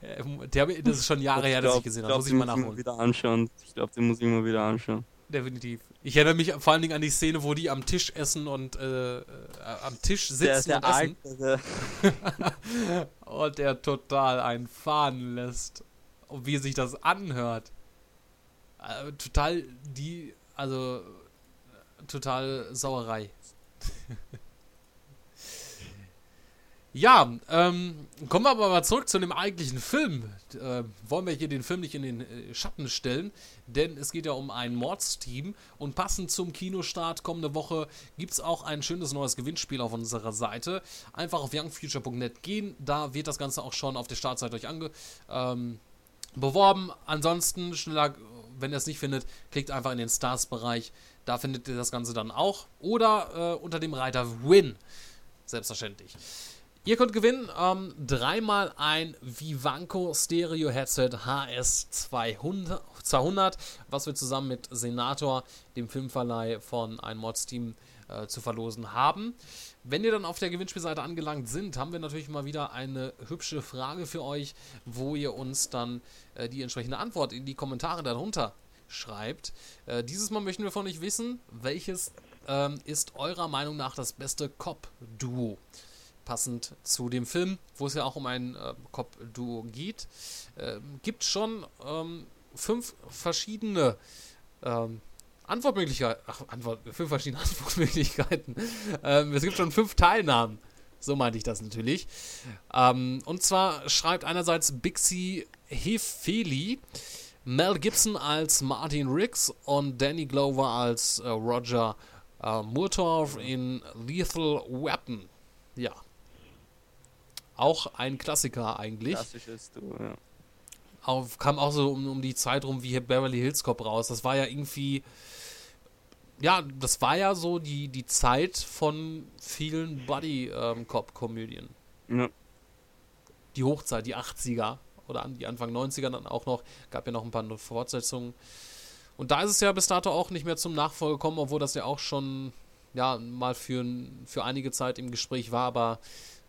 Äh, Der, das ist schon Jahre her, dass ich gesehen habe. Muss ich mal nachholen. wieder anschauen. Ich glaube, den muss ich mal wieder anschauen. Definitiv. Ich erinnere mich vor allen Dingen an die Szene, wo die am Tisch essen und äh, äh, am Tisch sitzen der und essen. Und der total einen fahren lässt. Und wie sich das anhört. Äh, total die, also äh, total Sauerei. Ja, ähm, kommen wir aber mal zurück zu dem eigentlichen Film. Äh, wollen wir hier den Film nicht in den äh, Schatten stellen, denn es geht ja um ein Mordsteam und passend zum Kinostart kommende Woche gibt es auch ein schönes neues Gewinnspiel auf unserer Seite. Einfach auf youngfuture.net gehen, da wird das Ganze auch schon auf der Startseite euch ange ähm, beworben. Ansonsten schneller, wenn ihr es nicht findet, klickt einfach in den Stars-Bereich, da findet ihr das Ganze dann auch. Oder äh, unter dem Reiter Win, selbstverständlich. Ihr könnt gewinnen ähm, dreimal ein Vivanco Stereo Headset HS 200, 200, was wir zusammen mit Senator, dem Filmverleih von ein Mods Team, äh, zu verlosen haben. Wenn ihr dann auf der Gewinnspielseite angelangt sind, haben wir natürlich mal wieder eine hübsche Frage für euch, wo ihr uns dann äh, die entsprechende Antwort in die Kommentare darunter schreibt. Äh, dieses Mal möchten wir von euch wissen, welches ähm, ist eurer Meinung nach das beste Cop-Duo? passend zu dem Film, wo es ja auch um ein äh, Cop-Duo geht, äh, gibt schon ähm, fünf verschiedene ähm, Antwortmöglichkeiten. Ach, Antwort, fünf verschiedene Antwortmöglichkeiten. ähm, es gibt schon fünf Teilnahmen. So meinte ich das natürlich. Ähm, und zwar schreibt einerseits Bixie Hefeli Mel Gibson als Martin Riggs und Danny Glover als äh, Roger äh, Murtaugh in Lethal Weapon. Ja, auch ein Klassiker eigentlich. Klassisches Du, ja. Auf, kam auch so um, um die Zeit rum wie Beverly Hills Cop raus. Das war ja irgendwie. Ja, das war ja so die, die Zeit von vielen Buddy-Cop-Komödien. Ähm, ja. Die Hochzeit, die 80er oder die Anfang 90er dann auch noch. Gab ja noch ein paar Fortsetzungen. Und da ist es ja bis dato auch nicht mehr zum Nachfolge gekommen, obwohl das ja auch schon ja mal für, für einige Zeit im Gespräch war, aber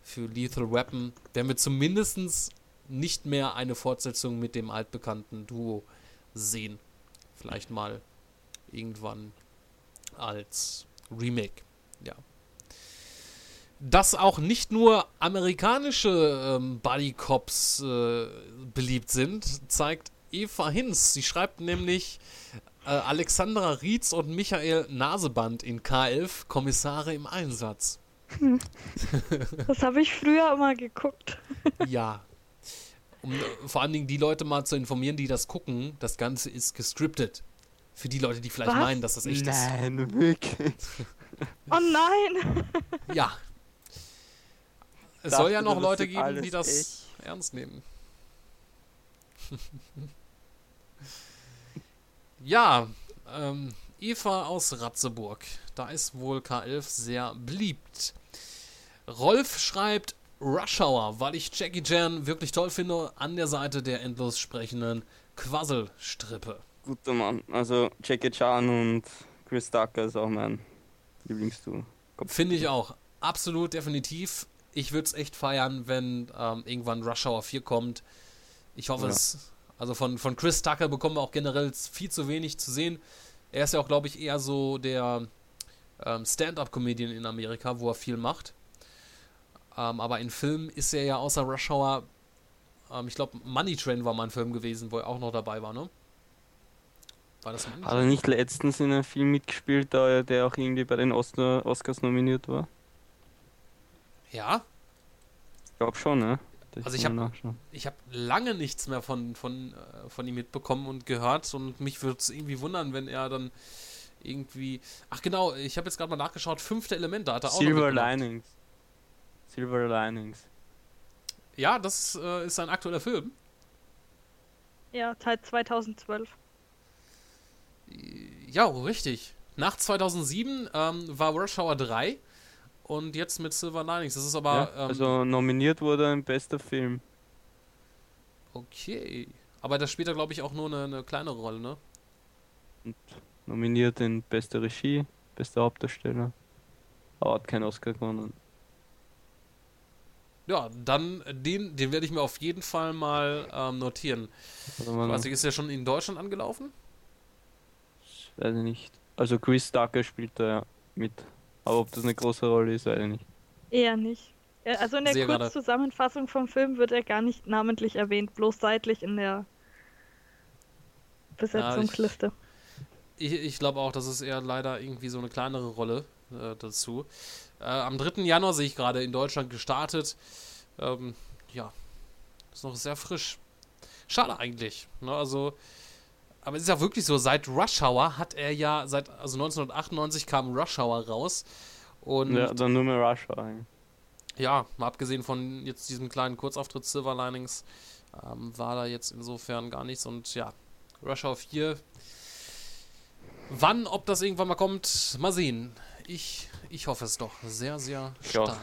für Lethal Weapon werden wir zumindest nicht mehr eine Fortsetzung mit dem altbekannten Duo sehen. Vielleicht mal irgendwann als Remake. Ja. Dass auch nicht nur amerikanische ähm, Buddy Cops äh, beliebt sind, zeigt Eva Hinz. Sie schreibt nämlich äh, Alexandra Rietz und Michael Naseband in K11 Kommissare im Einsatz. Das habe ich früher immer geguckt. ja. Um äh, vor allen Dingen die Leute mal zu informieren, die das gucken, das Ganze ist gescriptet. Für die Leute, die vielleicht Was? meinen, dass das echt ist. Nein, wirklich. Oh nein! Ja. Es Dachte, soll ja noch Leute geben, die das ernst nehmen. ja, ähm, Eva aus Ratzeburg. Da ist wohl K11 sehr beliebt. Rolf schreibt Rush Hour, weil ich Jackie Chan wirklich toll finde, an der Seite der endlos sprechenden Quasselstrippe. Guter Mann. Also Jackie Chan und Chris Tucker ist auch mein Lieblingsduo. Finde ich auch. Absolut, definitiv. Ich würde es echt feiern, wenn ähm, irgendwann Rush Hour 4 kommt. Ich hoffe Ja. es. Also von, von Chris Tucker bekommen wir auch generell viel zu wenig zu sehen. Er ist ja auch, glaube ich, eher so der ähm, Stand-up-Comedian in Amerika, wo er viel macht. Ähm, aber in Filmen ist er ja außer Rush Hour, ähm, ich glaube, Money Train war mal ein Film gewesen, wo er auch noch dabei war, ne? War das Money Hat er nicht letztens in einem Film mitgespielt, der, der auch irgendwie bei den Oscar, Oscars nominiert war? Ja, Ich glaube schon, ne? Das Also ich habe ich hab lange nichts mehr von, von, äh, von ihm mitbekommen und gehört und mich würde es irgendwie wundern, wenn er dann irgendwie... Ach genau, ich habe jetzt gerade mal nachgeschaut, fünfte Element, da hat er auch Silver. Linings. Silver Linings. Ja, das äh, ist ein aktueller Film. Ja, seit 2012. Ja, richtig. Nach 2007 ähm, war Rush Hour 3 und jetzt mit Silver Linings. Das ist aber... ja, ähm, also nominiert wurde ein bester Film. Okay. Aber das spielt er, glaube ich, auch nur eine, eine kleinere Rolle, ne? Und nominiert in beste Regie, bester Hauptdarsteller. Aber hat keinen Oscar gewonnen. Ja, dann äh, den, den werde ich mir auf jeden Fall mal ähm, notieren. Weiß ich, ist der schon in Deutschland angelaufen? Weiß ich nicht. Also Chris Tucker spielt da ja mit. Aber ob das eine große Rolle ist, weiß ich nicht. Eher nicht. Ja, Also in der gerade. Kurzzusammenfassung vom Film wird er gar nicht namentlich erwähnt, bloß seitlich in der Besetzungsliste. Ich, ich glaube auch, das ist eher leider irgendwie so eine kleinere Rolle äh, dazu. Äh, am 3. Januar sehe ich gerade in Deutschland gestartet. Ähm, ja, ist noch sehr frisch. Schade eigentlich. Ne? Also, aber es ist ja wirklich so, seit Rush Hour hat er ja, seit, also 1998 kam Rush Hour raus. Und Ja, dann nur mehr Rush Hour. eigentlich. ja, mal abgesehen von jetzt diesem kleinen Kurzauftritt Silver Linings, ähm, war da jetzt insofern gar nichts. Und ja, Rush Hour 4. Wann, ob das irgendwann mal kommt, mal sehen. Ich, ich hoffe es doch sehr, sehr stark.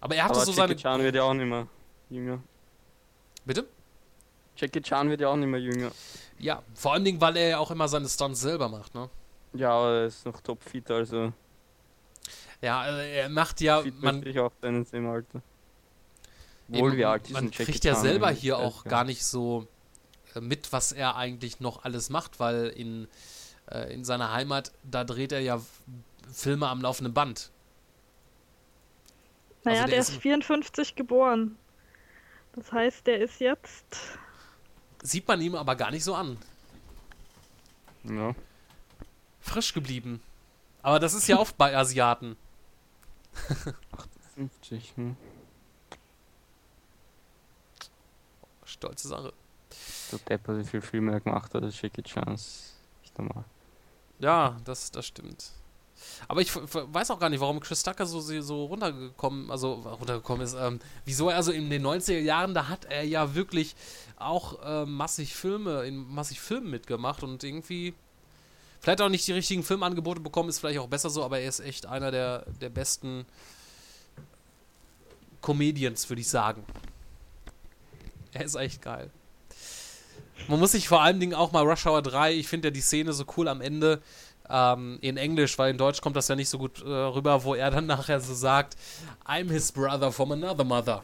Aber er hatte Aber so Jackie seine. Chan wird ja auch nicht mehr jünger. Bitte? Jackie Chan wird ja auch nicht mehr jünger. Ja, vor allen Dingen, weil er ja auch immer seine Stunts selber macht, ne? Ja, aber er ist noch topfit, also Ja, äh, er macht ja, fit man, möchte ich auch in dem Alter. Eben, Wohl, wie alt man kriegt ja Chan selber eigentlich? hier auch gar gar nicht so äh, mit, was er eigentlich noch alles macht, weil in, äh, in seiner Heimat, da dreht er ja Filme am laufenden Band. Naja, Also der der ist ist im- 54 geboren. Das heißt, der ist jetzt. Sieht man ihm aber gar nicht so an. Ja. Frisch geblieben. Aber das ist ja oft bei Asiaten. 50, hm. Stolze Sache. Der Depper, wie viel Filme er gemacht hat, als Jackie Chan. ist Nicht normal. Ja, das, das stimmt. Aber ich weiß auch gar nicht, warum Chris Tucker so, so runtergekommen, also runtergekommen ist. Ähm, wieso er also in den 90er Jahren, da hat er ja wirklich auch äh, massig Filme, in massig Filmen mitgemacht und irgendwie vielleicht auch nicht die richtigen Filmangebote bekommen, ist vielleicht auch besser so, aber er ist echt einer der, der besten Comedians, würde ich sagen. Er ist echt geil. Man muss sich vor allen Dingen auch mal Rush Hour 3, ich finde ja die Szene so cool am Ende ähm, in Englisch, weil in Deutsch kommt das ja nicht so gut äh, rüber, wo er dann nachher so sagt, I'm his brother from another mother.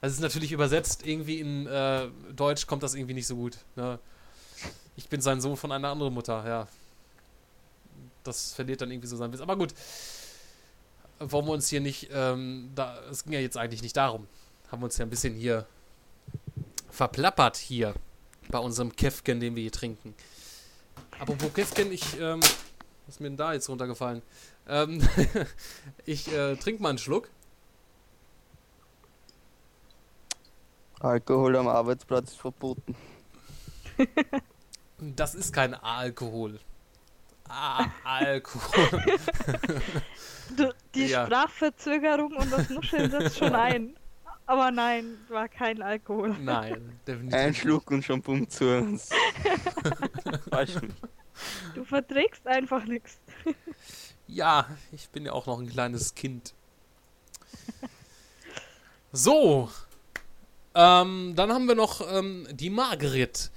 Das ist natürlich übersetzt, irgendwie in äh, Deutsch kommt das irgendwie nicht so gut. Ne? Ich bin sein Sohn von einer anderen Mutter, ja. Das verliert dann irgendwie so seinen Witz. Aber gut, wollen wir uns hier nicht, ähm, da, es ging ja jetzt eigentlich nicht darum. Haben wir uns ja ein bisschen hier verplappert hier bei unserem Käfken, den wir hier trinken. Apropos Käfken, ich, ähm, was ist mir denn da jetzt runtergefallen? Ähm, ich äh, trinke mal einen Schluck. Alkohol am Arbeitsplatz ist verboten. Das ist kein Alkohol. Ah, Alkohol. Du, die Ja. Sprachverzögerung und das Nuscheln setzt schon ein. Aber nein, war kein Alkohol. Nein, definitiv. Ein Schluck und schon bumm zu uns. Weißt du nicht. Du verträgst einfach nichts. Ja, ich bin ja auch noch ein kleines Kind. So. Ähm, dann haben wir noch ähm, die Margaret.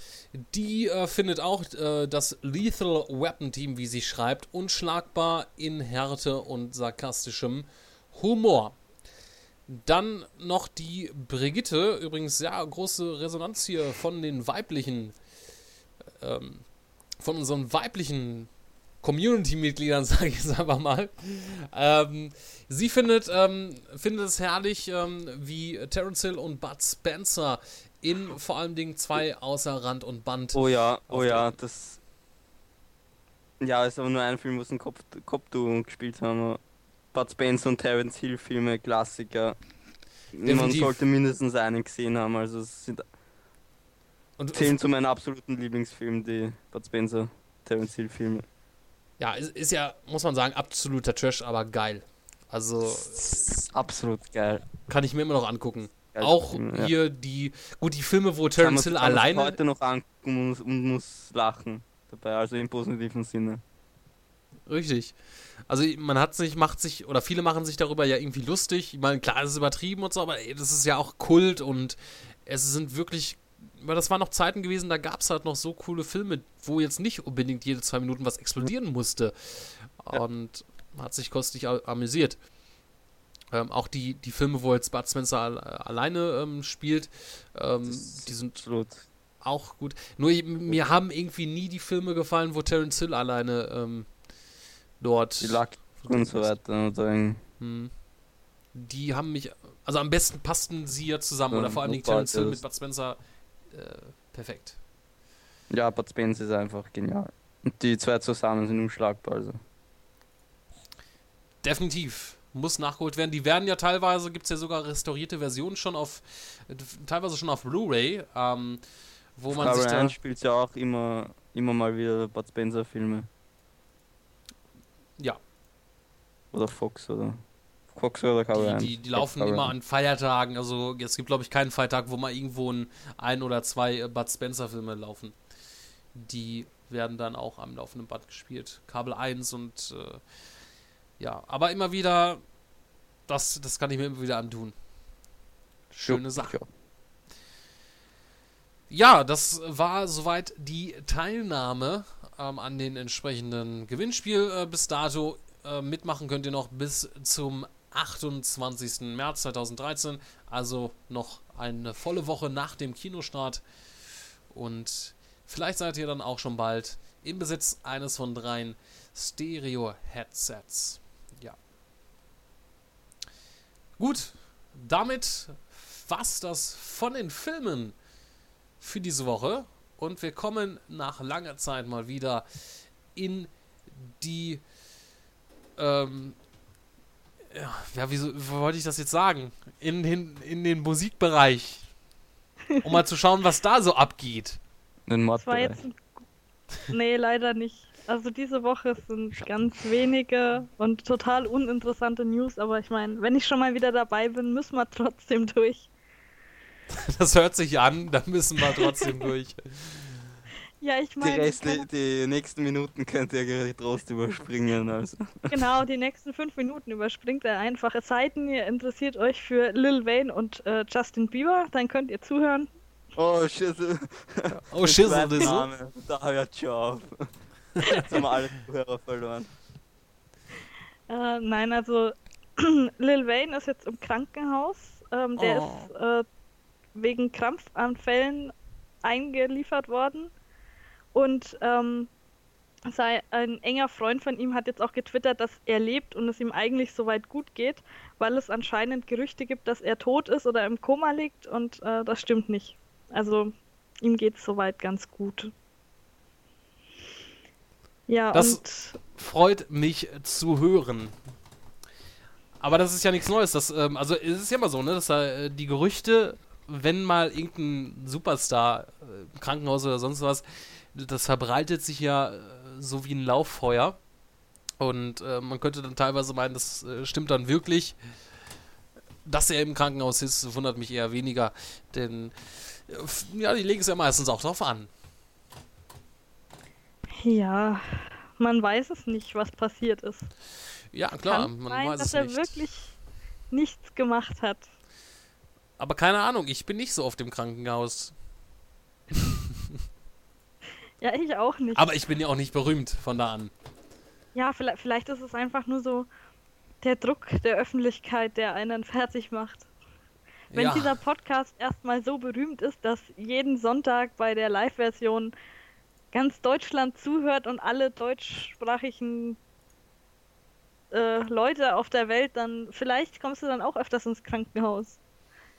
Die äh, findet auch äh, das Lethal Weapon Team, wie sie schreibt, unschlagbar in Härte und sarkastischem Humor. Dann noch die Brigitte, übrigens sehr große Resonanz hier von den weiblichen, ähm, von unseren weiblichen Community-Mitgliedern, sage ich jetzt einfach mal. Ähm, sie findet, ähm, findet es herrlich, ähm, wie Terence Hill und Bud Spencer in vor allen Dingen zwei außer Rand und Band. Oh ja, oh ja, das. Ja, ist aber nur ein Film, wo sie ein Kopf, Kopfduo gespielt haben. Bud Spencer und Terence Hill Filme, Klassiker. Man Definitiv. sollte mindestens einen gesehen haben, also es sind Und zählen zu meinen absoluten Lieblingsfilmen, die Bud Spencer, Terence Hill Filme. ja, ist, ist ja, muss man sagen, absoluter Trash, aber geil. Also Absolut geil. kann ich mir immer noch angucken. Geil, Auch ja. hier die, gut, die Filme, wo Terence man- Hill man alleine heute noch angucken und muss, und muss lachen dabei, also im positiven Sinne. Richtig. Also man hat sich, macht sich, oder viele machen sich darüber ja irgendwie lustig. Ich meine, klar, es ist übertrieben und so, aber ey, das ist ja auch Kult und es sind wirklich, weil das waren noch Zeiten gewesen, da gab es halt noch so coole Filme, wo jetzt nicht unbedingt jede zwei Minuten was explodieren musste. Und man hat sich kostig a- amüsiert. Ähm, auch die, die Filme, wo jetzt Bud Spencer al alleine ähm, spielt, ähm, die sind Absolut. auch gut. Nur mir haben irgendwie nie die Filme gefallen, wo Terence Hill alleine ähm, dort. Die Luck und so weiter. Ein- Hm. Die haben mich, also am besten passten sie ja zusammen Ja, oder vor allem Notfall Terence Hill mit Bud Spencer. Äh, perfekt. Ja, Bud Spencer ist einfach genial. Und die zwei zusammen sind unschlagbar, also. Definitiv. Muss nachgeholt werden. Die werden ja teilweise, gibt es ja sogar restaurierte Versionen schon auf, teilweise schon auf Blu-ray, ähm, wo man sich da, Ryan spielt ja auch immer, immer mal wieder Bud Spencer Filme. Ja. Oder Fox oder Fox oder Caroline. die, die, die laufen immer an Feiertagen. Also es gibt, glaube ich, keinen Feiertag, wo mal irgendwo ein, ein oder zwei äh, Bud Spencer-Filme laufen. Die werden dann auch am laufenden Band gespielt. Kabel 1 und äh, ja, aber immer wieder, das, das kann ich mir immer wieder antun. Schöne Sache. Ja, das war soweit die Teilnahme ähm, an den entsprechenden Gewinnspiel äh, bis dato. Äh, mitmachen könnt ihr noch bis zum 28. März 2013, also noch eine volle Woche nach dem Kinostart. Und vielleicht seid ihr dann auch schon bald im Besitz eines von dreien Stereo-Headsets. Ja. Gut, damit war's das von den Filmen für diese Woche. Und wir kommen nach langer Zeit mal wieder in die. Ähm, ja, wieso, wie wollte ich das jetzt sagen? In den, in den Musikbereich. Um mal zu schauen, was da so abgeht. Den Das war jetzt ein... Nee, leider nicht. Also diese Woche sind ganz wenige und total uninteressante News, aber ich meine, wenn ich schon mal wieder dabei bin, müssen wir trotzdem durch. Das hört sich an, da müssen wir trotzdem durch. Ja, ich Die, meine, Restli die nächsten Minuten könnt ihr getrost überspringen. Also. genau, die nächsten fünf Minuten überspringt er einfach. Es sei denn, ihr interessiert euch für Lil Wayne und äh, Justin Bieber, dann könnt ihr zuhören. Oh, Schissel. Oh, Schissel, das? Name. Da hört schon auf. Jetzt haben wir alle Zuhörer verloren. Äh, nein, also Lil Wayne ist jetzt im Krankenhaus. Ähm, der Oh. ist äh, wegen Krampfanfällen eingeliefert worden. Und ähm, sei, ein enger Freund von ihm hat jetzt auch getwittert, dass er lebt und es ihm eigentlich soweit gut geht, weil es anscheinend Gerüchte gibt, dass er tot ist oder im Koma liegt und äh, das stimmt nicht. Also ihm geht es soweit ganz gut. Ja, Das und freut mich zu hören. Aber das ist ja nichts Neues. Das, ähm, also es ist ja immer so, ne, dass da, äh, die Gerüchte, wenn mal irgendein Superstar äh, im Krankenhaus oder sonst was, das verbreitet sich ja äh, so wie ein Lauffeuer. Und äh, man könnte dann teilweise meinen, das äh, stimmt dann wirklich. Dass er im Krankenhaus ist, wundert mich eher weniger. Denn ja, die legen es ja meistens auch drauf an. ja, man weiß es nicht, was passiert ist. Ja, klar, Kann man sein, weiß dass es er nicht. wirklich nichts gemacht hat. Aber keine Ahnung, ich bin nicht so oft im Krankenhaus. Ja, ich auch nicht. Aber ich bin ja auch nicht berühmt von da an. Ja, vielleicht, vielleicht ist es einfach nur so der Druck der Öffentlichkeit, der einen fertig macht. Wenn Ja. dieser Podcast erstmal so berühmt ist, dass jeden Sonntag bei der Live-Version ganz Deutschland zuhört und alle deutschsprachigen äh, Leute auf der Welt, dann vielleicht kommst du dann auch öfters ins Krankenhaus.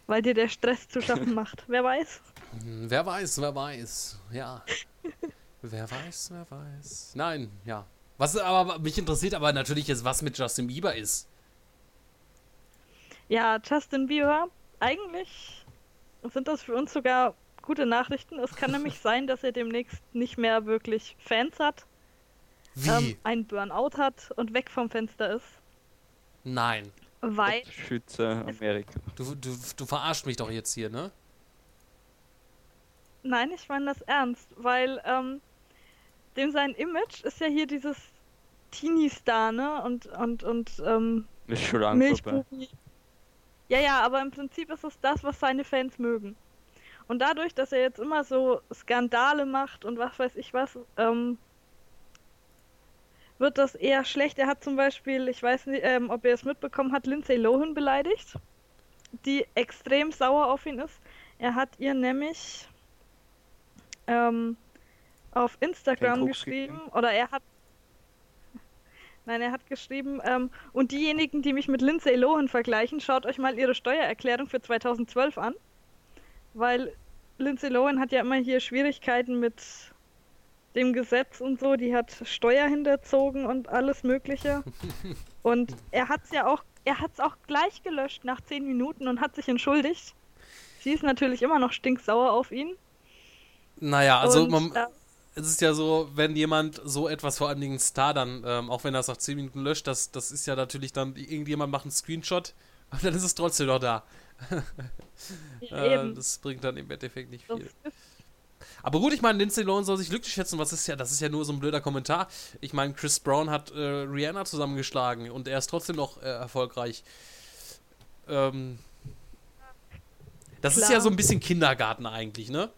Weil dir der Stress zu schaffen macht. Wer weiß? Hm, Wer weiß, wer weiß. Ja. wer weiß, wer weiß. Nein, ja. Was aber mich interessiert aber natürlich jetzt, was mit Justin Bieber ist. Ja, Justin Bieber, eigentlich sind das für uns sogar gute Nachrichten. Es kann nämlich sein, dass er demnächst nicht mehr wirklich Fans hat, Wie? ähm, einen Burnout hat und weg vom Fenster ist, Nein. Weil Schütze Amerika. Du, du, du verarschst mich doch jetzt hier, ne? Nein, ich meine das ernst, weil ähm, dem sein Image ist ja hier dieses Teenie-Star, ne? Und, und, und ähm. Milchbubi. Ja, ja, aber im Prinzip ist es das, was seine Fans mögen. Und dadurch, dass er jetzt immer so Skandale macht und was weiß ich was, ähm, wird das eher schlecht. Er hat zum Beispiel, ich weiß nicht, ähm, ob er es mitbekommen hat, Lindsay Lohan beleidigt, die extrem sauer auf ihn ist. Er hat ihr nämlich ähm, auf Instagram geschrieben, oder er hat Nein, er hat geschrieben, ähm, und diejenigen, die mich mit Lindsay Lohan vergleichen, schaut euch mal ihre Steuererklärung für 2012 an. Weil Lindsay Lohan hat ja immer hier Schwierigkeiten mit dem Gesetz und so, die hat Steuer hinterzogen und alles Mögliche. Und er hat's ja auch, er hat's auch gleich gelöscht nach zehn Minuten und hat sich entschuldigt. Sie ist natürlich immer noch stinksauer auf ihn. Naja, also und, man, äh, es ist ja so, wenn jemand so etwas, vor allen Dingen ein Star dann, ähm, auch wenn er es nach 10 Minuten löscht, das, das ist ja natürlich dann, irgendjemand macht einen Screenshot und dann ist es trotzdem noch da. Äh, das bringt dann im Endeffekt nicht Das viel. ist- Aber gut, ich meine, Lindsay Lohan soll sich glücklich schätzen. Was ist ja, das ist ja nur so ein blöder Kommentar. Ich meine, Chris Brown hat äh, Rihanna zusammengeschlagen und er ist trotzdem noch äh, erfolgreich. Ähm, das ist Klar. ja so ein bisschen Kindergarten eigentlich, ne?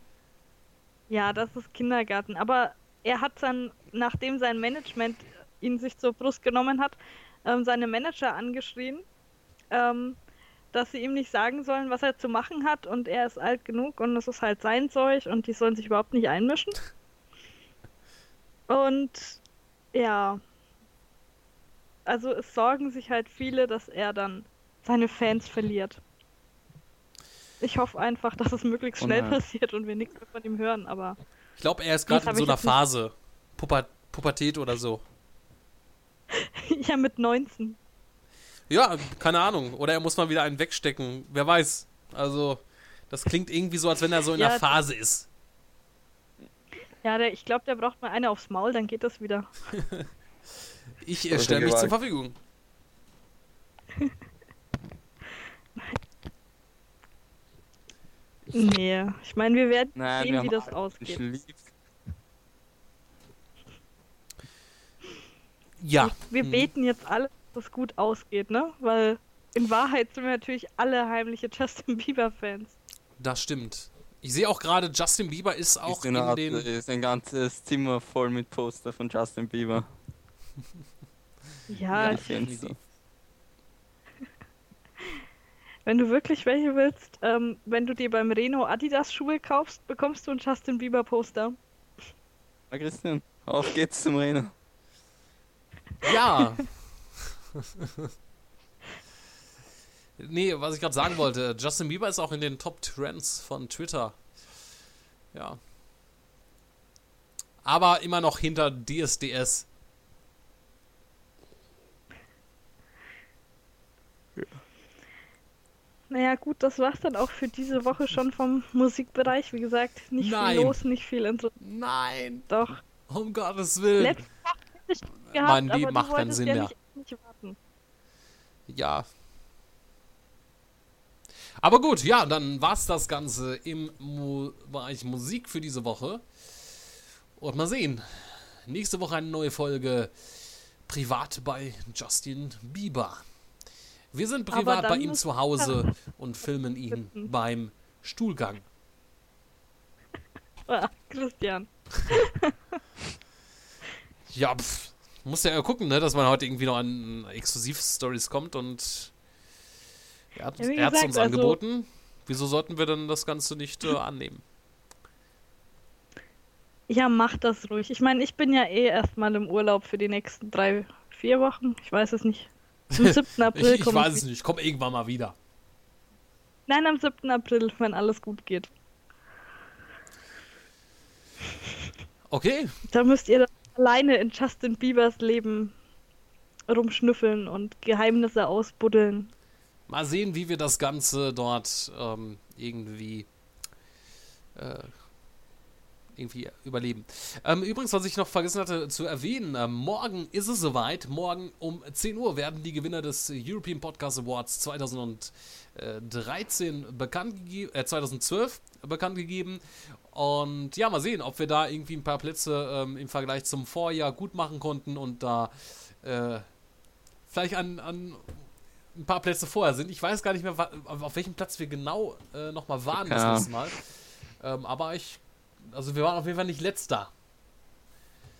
Ja, das ist Kindergarten. Aber er hat dann, nachdem sein Management ihn sich zur Brust genommen hat, ähm, seine Manager angeschrien, ähm, dass sie ihm nicht sagen sollen, was er zu machen hat und er ist alt genug und es ist halt sein Zeug und die sollen sich überhaupt nicht einmischen. Und ja, also es sorgen sich halt viele, dass er dann seine Fans verliert. Ich hoffe einfach, dass es möglichst Oh schnell nein. passiert und wir nichts mehr von ihm hören, aber Ich glaube, er ist gerade in so einer Phase. Puber Pubertät oder so. ja mit 19. Ja, keine Ahnung. Oder er muss mal wieder einen wegstecken. Wer weiß. Also, das klingt irgendwie so, als wenn er so in Ja, der Phase ist. Ja, der, ich glaube, der braucht mal eine aufs Maul, dann geht das wieder. Ich äh, stelle mich gewagt. zur Verfügung. Nee, ich meine, wir werden Nein, wir sehen, haben wie das ausgeht. Ja. Wir Hm. beten jetzt alle, dass es gut ausgeht, ne? Weil in Wahrheit sind wir natürlich alle heimliche Justin Bieber-Fans. Das stimmt. Ich sehe auch gerade, Justin Bieber ist auch Ist, in der in den. ist ein ganzes Zimmer voll mit Poster von Justin Bieber. Ja, ich kenn's so. wenn du wirklich welche willst, ähm, wenn du dir beim Reno Adidas Schuhe kaufst, bekommst du ein Justin Bieber-Poster. Na Christian, auf geht's zum Rennen. Ja. nee, was ich gerade sagen wollte, Justin Bieber ist auch in den Top Trends von Twitter. Ja. Aber immer noch hinter DSDS. Naja, gut, das war's dann auch für diese Woche schon vom Musikbereich. Wie gesagt, nicht Nein. viel los, nicht viel interessant. Nein. Doch. Um Gottes Willen. Letzte Woche hätte ich gehabt, Mann, die macht keinen Sinn ja mehr. Nicht. Ja. Aber gut, ja, dann war's das Ganze im Mu Bereich Musik für diese Woche. Und mal sehen. Nächste Woche eine neue Folge Privat bei Justin Bieber. Wir sind privat bei ihm zu Hause und filmen ihn beim Stuhlgang. Ah, Christian. Ja, pff, muss ja gucken, ne, dass man heute irgendwie noch an Exklusiv-Stories kommt und er hat, Ja, er gesagt, uns also- angeboten. Wieso sollten wir denn das Ganze nicht äh, annehmen? Ja, mach das ruhig. Ich meine, ich bin ja eh erstmal im Urlaub für die nächsten drei, vier Wochen. Ich weiß es nicht. Am 7. April ich ich weiß es nicht, ich komme irgendwann mal wieder. Nein, am 7. April, wenn alles gut geht. Okay, Da müsst ihr dann alleine in Justin Biebers Leben rumschnüffeln und Geheimnisse ausbuddeln. mal sehen, wie wir das Ganze dort ähm, irgendwie äh, irgendwie überleben. Ähm, übrigens, was ich noch vergessen hatte zu erwähnen, äh, morgen ist es soweit. Morgen um 10 Uhr werden die Gewinner des European Podcast Awards 2013 bekannt gegeben, äh, 2012 bekannt gegeben. Und ja, mal sehen, ob wir da irgendwie ein paar Plätze ähm, im Vergleich zum Vorjahr gut machen konnten und da äh, vielleicht an, an ein paar Plätze vorher sind. Ich weiß gar nicht mehr, auf welchem Platz wir genau äh, nochmal waren das Ja. letzte Mal. Ähm, aber ich, also wir waren auf jeden Fall nicht letzter.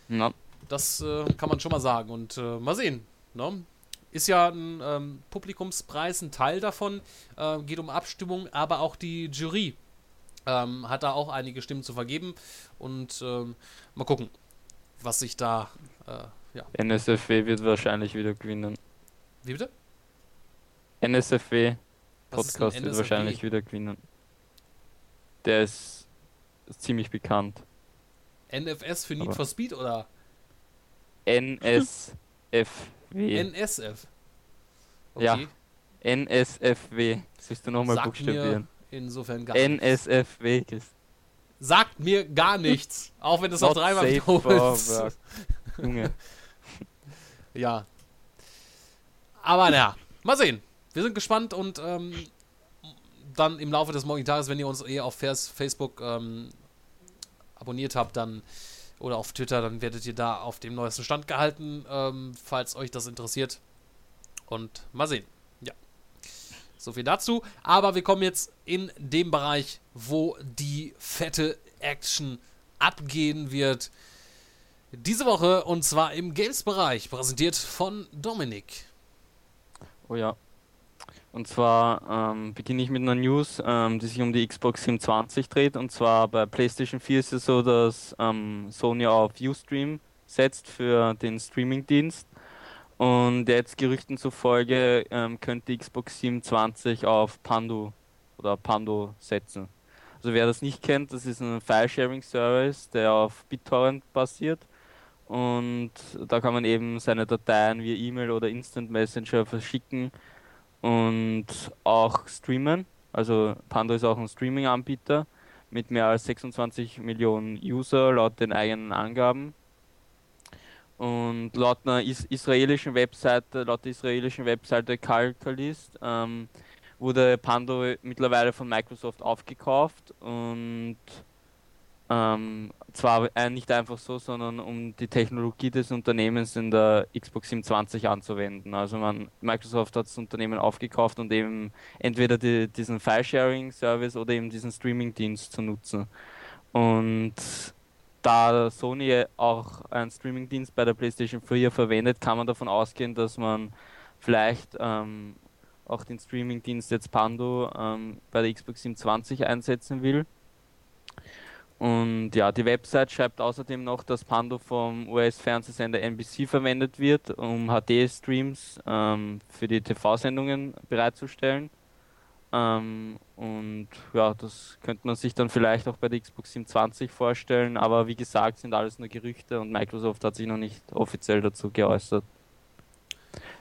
Na, Das äh, kann man schon mal sagen. Und äh, mal sehen. Ne? Ist ja ein ähm, Publikumspreis, ein Teil davon. Äh, geht um Abstimmung, aber auch die Jury ähm, hat da auch einige Stimmen zu vergeben. Und ähm, mal gucken, was sich da. Äh, ja. NSFW wird wahrscheinlich wieder gewinnen. Wie bitte? NSFW Was Podcast wird NSFW? wahrscheinlich wieder gewinnen. Der ist ziemlich bekannt. NFS für Need Aber- for Speed oder NSFW. NSF? Ja. NSFW. Sollst du nochmal buchstabieren? Insofern gar nichts. NSFW. Chris. Sagt mir gar nichts. Auch wenn es noch dreimal wiederholt. Junge. Ja. Aber naja, mal sehen. Wir sind gespannt und ähm, dann im Laufe des morgigen Tages, wenn ihr uns eh auf Face- Facebook ähm, abonniert habt, dann oder auf Twitter, dann werdet ihr da auf dem neuesten Stand gehalten, ähm, falls euch das interessiert. Und mal sehen. So viel dazu. Aber wir kommen jetzt in den Bereich, wo die fette Action abgehen wird. Diese Woche und zwar im Games-Bereich, präsentiert von Dominik. Oh ja. Und zwar ähm, beginne ich mit einer News, ähm, die sich um die Xbox 720 dreht. Und zwar bei PlayStation 4 ist es so, dass ähm, Sony auf Ustream setzt für den Streaming-Dienst. Und jetzt Gerüchten zufolge ähm, könnte Xbox 720 auf Pandu oder Pando setzen. Also wer das nicht kennt, das ist ein File-Sharing-Service, der auf BitTorrent basiert. Und da kann man eben seine Dateien via E-Mail oder Instant Messenger verschicken und auch streamen. Also Pando ist auch ein Streaming-Anbieter mit mehr als 26 Millionen User laut den eigenen Angaben. Und laut einer is israelischen Webseite, laut der israelischen Webseite Calcalist, ähm, wurde Pando mittlerweile von Microsoft aufgekauft und ähm, zwar äh, nicht einfach so, sondern um die Technologie des Unternehmens in der Xbox 720 anzuwenden. Also man, Microsoft hat das Unternehmen aufgekauft und eben entweder die, diesen File-Sharing-Service oder eben diesen Streaming-Dienst zu nutzen. Und da Sony auch einen Streaming-Dienst bei der PlayStation 4 verwendet, kann man davon ausgehen, dass man vielleicht ähm, auch den Streaming-Dienst jetzt Pando ähm, bei der Xbox 720 einsetzen will. Und ja, die Website schreibt außerdem noch, dass Pando vom US-Fernsehsender NBC verwendet wird, um HD-Streams ähm, für die TV-Sendungen bereitzustellen. Ähm, und ja, das könnte man sich dann vielleicht auch bei der Xbox 720 vorstellen, aber wie gesagt, sind alles nur Gerüchte und Microsoft hat sich noch nicht offiziell dazu geäußert.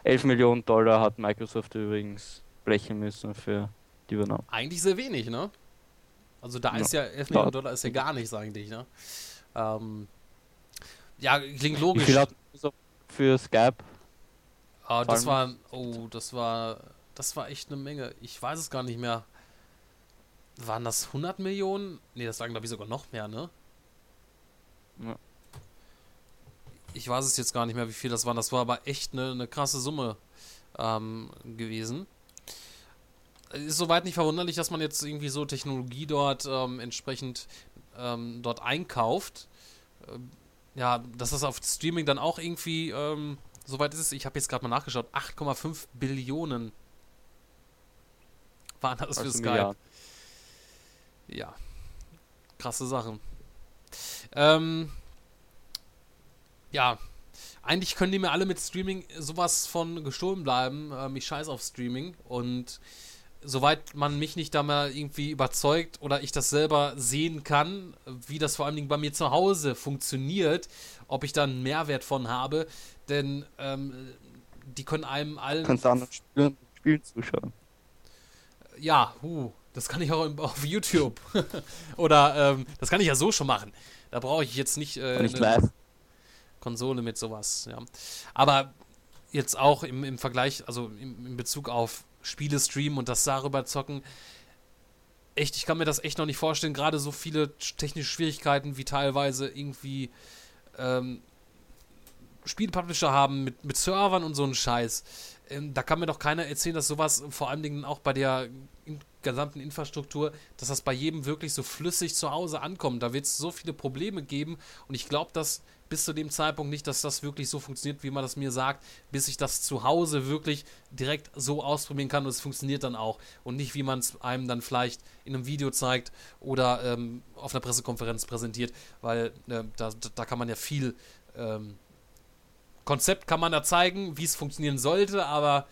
11 Millionen Dollar hat Microsoft übrigens blechen müssen für die Übernahme. Eigentlich sehr wenig, ne? Also da ist ja 11 Millionen Dollar ist ja gar nichts eigentlich, ne? Ähm, ja, klingt Wie logisch. viel hat Microsoft für Skype? Ah, das war, oh, das war, das war echt eine Menge. Ich weiß es gar nicht mehr. Waren das 100 Millionen? Ne, das waren glaube ich sogar noch mehr, ne? Ja. Ich weiß es jetzt gar nicht mehr, wie viel das waren. Das war aber echt eine, eine krasse Summe ähm, gewesen. Ist soweit nicht verwunderlich, dass man jetzt irgendwie so Technologie dort ähm, entsprechend ähm, dort einkauft. Ähm, ja, dass das auf Streaming dann auch irgendwie, ähm, soweit ist es, ich habe jetzt gerade mal nachgeschaut, 8,5 Billionen waren das für Also Skype. Milliarden. Ja, krasse Sache. Ähm, ja, eigentlich können die mir alle mit Streaming sowas von gestohlen bleiben. Ähm, ich scheiß auf Streaming und soweit man mich nicht da mal irgendwie überzeugt oder ich das selber sehen kann, wie das vor allen Dingen bei mir zu Hause funktioniert, ob ich da einen Mehrwert von habe, denn ähm, die können einem allen. Kannst du anderen Spielen, Spielen zuschauen. Ja, huh, das kann ich auch auf YouTube. Oder ähm, das kann ich ja so schon machen. Da brauche ich jetzt nicht, äh, nicht eine. Konsole mit sowas. Ja. Aber jetzt auch im, im Vergleich, also im, in Bezug auf Spiele streamen und das darüber zocken, echt, ich kann mir das echt noch nicht vorstellen. Gerade so viele sch- technische Schwierigkeiten wie teilweise irgendwie ähm, Spielpublisher haben mit, mit Servern und so einen Scheiß. Ähm, da kann mir doch keiner erzählen, dass sowas vor allen Dingen auch bei der gesamten Infrastruktur, dass das bei jedem wirklich so flüssig zu Hause ankommt. Da wird es so viele Probleme geben. Und ich glaube, dass bis zu dem Zeitpunkt nicht, dass das wirklich so funktioniert, wie man das mir sagt, bis ich das zu Hause wirklich direkt so ausprobieren kann. Und es funktioniert dann auch. Und nicht, wie man es einem dann vielleicht in einem Video zeigt oder ähm, auf einer Pressekonferenz präsentiert, weil äh, da, da kann man ja viel ähm, Konzept kann man da zeigen, wie es funktionieren sollte, aber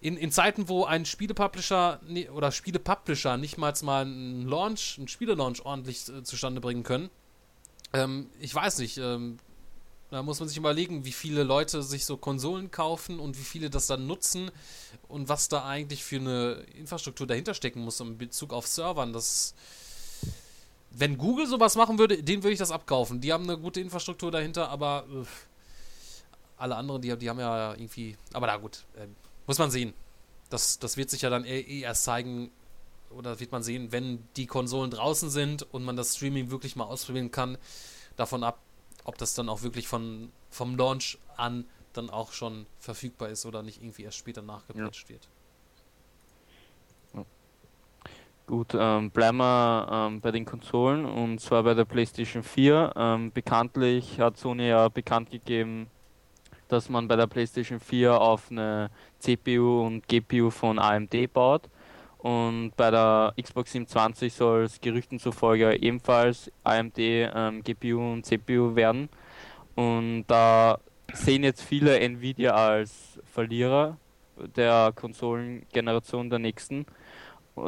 in, in Zeiten, wo ein Spielepublisher oder Spielepublisher nicht mal mal einen Launch, einen Spielelaunch ordentlich äh, zustande bringen können, ähm, ich weiß nicht, ähm, da muss man sich überlegen, wie viele Leute sich so Konsolen kaufen und wie viele das dann nutzen und was da eigentlich für eine Infrastruktur dahinter stecken muss in Bezug auf Servern. Das, wenn Google sowas machen würde, denen würde ich das abkaufen. Die haben eine gute Infrastruktur dahinter, aber äh, alle anderen, die, die haben ja irgendwie. Aber na gut, äh, muss man sehen. Das, das wird sich ja dann eh, eh erst zeigen, oder wird man sehen, wenn die Konsolen draußen sind und man das Streaming wirklich mal ausprobieren kann, davon ab, ob das dann auch wirklich von, vom Launch an dann auch schon verfügbar ist oder nicht irgendwie erst später nachgepatcht wird. Gut, ähm, bleiben wir ähm, bei den Konsolen und zwar bei der PlayStation 4. Ähm, bekanntlich hat Sony ja bekannt gegeben, dass man bei der PlayStation 4 auf eine CPU und GPU von AMD baut. Und bei der Xbox 720 soll es Gerüchten zufolge ebenfalls AMD ähm, GPU und CPU werden. Und da sehen jetzt viele Nvidia als Verlierer der Konsolengeneration der nächsten.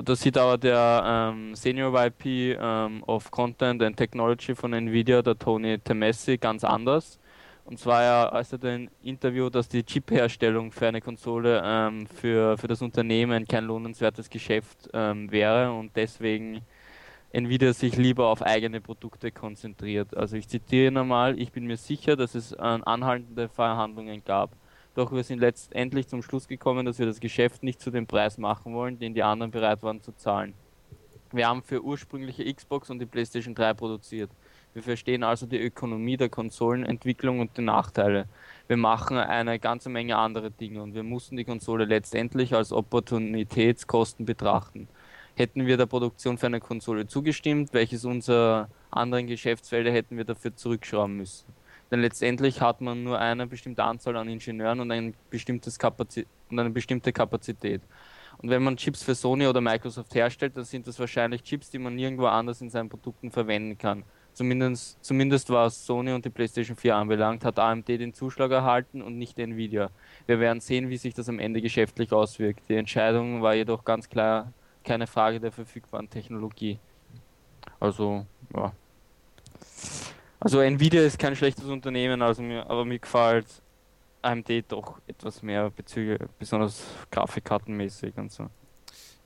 Da sieht aber der ähm, Senior VP ähm, of Content and Technology von Nvidia, der Tony Temessi, ganz anders. Und zwar er äußerte ein Interview, dass die Chip-Herstellung für eine Konsole ähm, für, für das Unternehmen kein lohnenswertes Geschäft ähm, wäre und deswegen Nvidia sich lieber auf eigene Produkte konzentriert. Also ich zitiere nochmal, ich bin mir sicher, dass es äh, anhaltende Verhandlungen gab. Doch wir sind letztendlich zum Schluss gekommen, dass wir das Geschäft nicht zu dem Preis machen wollen, den die anderen bereit waren zu zahlen. Wir haben für ursprüngliche Xbox und die PlayStation 3 produziert. Wir verstehen also die Ökonomie der Konsolenentwicklung und die Nachteile. Wir machen eine ganze Menge andere Dinge und wir mussten die Konsole letztendlich als Opportunitätskosten betrachten. Hätten wir der Produktion für eine Konsole zugestimmt, welches unsere anderen Geschäftsfelder hätten wir dafür zurückschrauben müssen. Denn letztendlich hat man nur eine bestimmte Anzahl an Ingenieuren und, ein und eine bestimmte Kapazität. Und wenn man Chips für Sony oder Microsoft herstellt, dann sind das wahrscheinlich Chips, die man nirgendwo anders in seinen Produkten verwenden kann. Zumindest, zumindest was Sony und die PlayStation 4 anbelangt, hat AMD den Zuschlag erhalten und nicht Nvidia. Wir werden sehen, wie sich das am Ende geschäftlich auswirkt. Die Entscheidung war jedoch ganz klar keine Frage der verfügbaren Technologie. Also, ja. Also Nvidia ist kein schlechtes Unternehmen, also mir, aber mir gefällt AMD doch etwas mehr bezüglich, besonders grafikkartenmäßig und so.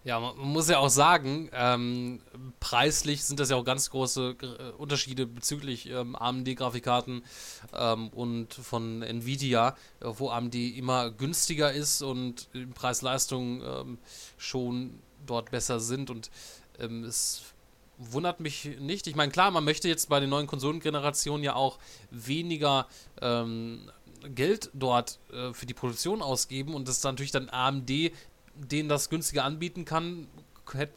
Ja, man muss ja auch sagen, ähm, preislich sind das ja auch ganz große äh, Unterschiede bezüglich ähm, AMD-Grafikkarten ähm, und von Nvidia, äh, wo AMD immer günstiger ist und Preis-Leistung ähm, schon dort besser sind und ähm, es wundert mich nicht. Ich meine, klar, man möchte jetzt bei den neuen Konsolengenerationen ja auch weniger ähm, Geld dort äh, für die Produktion ausgeben und das ist natürlich dann AMD denen das günstiger anbieten kann,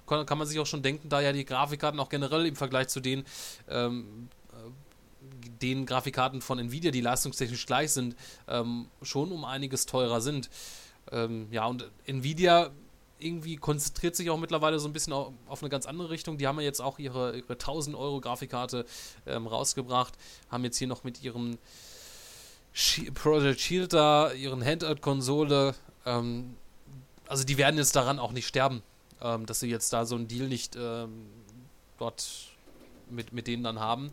kann man sich auch schon denken, da ja die Grafikkarten auch generell im Vergleich zu den, ähm, äh, den Grafikkarten von Nvidia, die leistungstechnisch gleich sind, ähm, schon um einiges teurer sind. Ähm, ja, und Nvidia irgendwie konzentriert sich auch mittlerweile so ein bisschen auf, eine ganz andere Richtung. Die haben ja jetzt auch ihre, ihre 1000 Euro Grafikkarte ähm, rausgebracht, haben jetzt hier noch mit ihrem Project Shield da, ihren Handheld-Konsole, ähm, also die werden jetzt daran auch nicht sterben, ähm, dass sie jetzt da so einen Deal nicht ähm, dort mit, mit denen dann haben.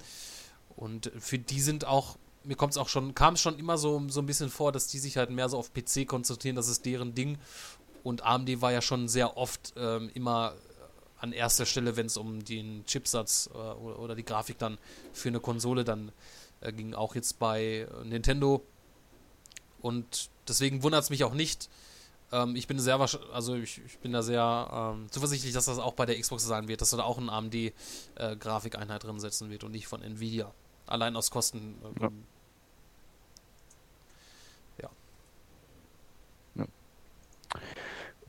Und für die sind auch, mir kommt es auch schon, kam es schon immer so, so ein bisschen vor, dass die sich halt mehr so auf PC konzentrieren, das ist deren Ding. Und AMD war ja schon sehr oft ähm, immer an erster Stelle, wenn es um den Chipsatz äh, oder, die Grafik dann für eine Konsole dann äh, ging, auch jetzt bei äh, Nintendo. Und deswegen wundert es mich auch nicht. Ähm, ich bin sehr also ich, ich bin da sehr ähm, zuversichtlich, dass das auch bei der Xbox sein wird, dass da auch eine AMD-Grafikeinheit drin setzen wird und nicht von Nvidia. Allein aus Kosten. Ähm, Ja. ja.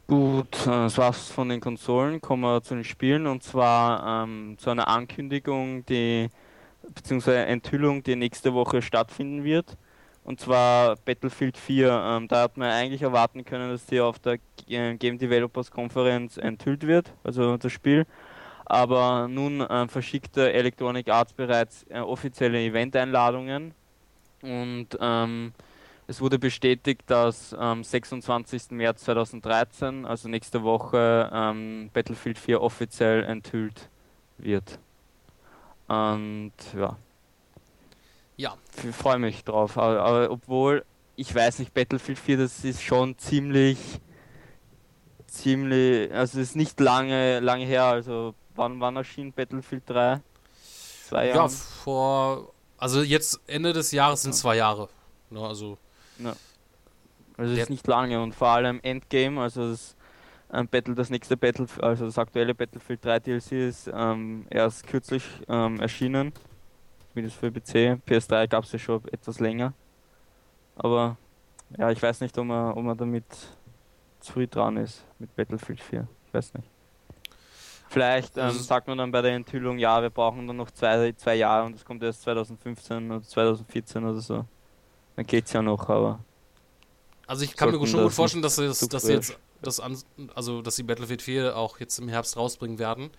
Gut, äh, das war's von den Konsolen. Kommen wir zu den Spielen und zwar ähm, zu einer Ankündigung, die beziehungsweise Enthüllung, die nächste Woche stattfinden wird. Und zwar Battlefield 4. Ähm, da hat man eigentlich erwarten können, dass die auf der äh, Game Developers Konferenz enthüllt wird, also das Spiel. Aber nun ähm, verschickte Electronic Arts bereits äh, offizielle Event-Einladungen und ähm, es wurde bestätigt, dass am 26. März 2013, also nächste Woche, ähm, Battlefield 4 offiziell enthüllt wird. Und ja. Ja. Ich freue mich drauf. Aber, aber obwohl, ich weiß nicht, Battlefield 4, das ist schon ziemlich, ziemlich, also es ist nicht lange, lange her. Also wann, wann erschien Battlefield 3? Zwei Ja, Jahre? vor. Also jetzt Ende des Jahres sind zwei Jahre. Ne, also. Ja. Also ist nicht lange und vor allem Endgame, also das ähm, Battle, das nächste Battle, also das aktuelle Battlefield 3 DLC ist ähm, erst kürzlich ähm, erschienen. Zumindest für PC. PS3 gab es ja schon etwas länger. Aber ja, ich weiß nicht, ob man, ob man damit zu früh dran ist mit Battlefield 4. Ich weiß nicht. Vielleicht ähm, sagt man dann bei der Enthüllung, ja, wir brauchen dann noch zwei, zwei Jahre und es kommt erst 2015 oder 2014 oder so. Dann geht's ja noch, aber. Also ich kann mir schon gut das vorstellen, dass sie, das, dass sie jetzt das an, also dass sie Battlefield 4 auch jetzt im Herbst rausbringen werden.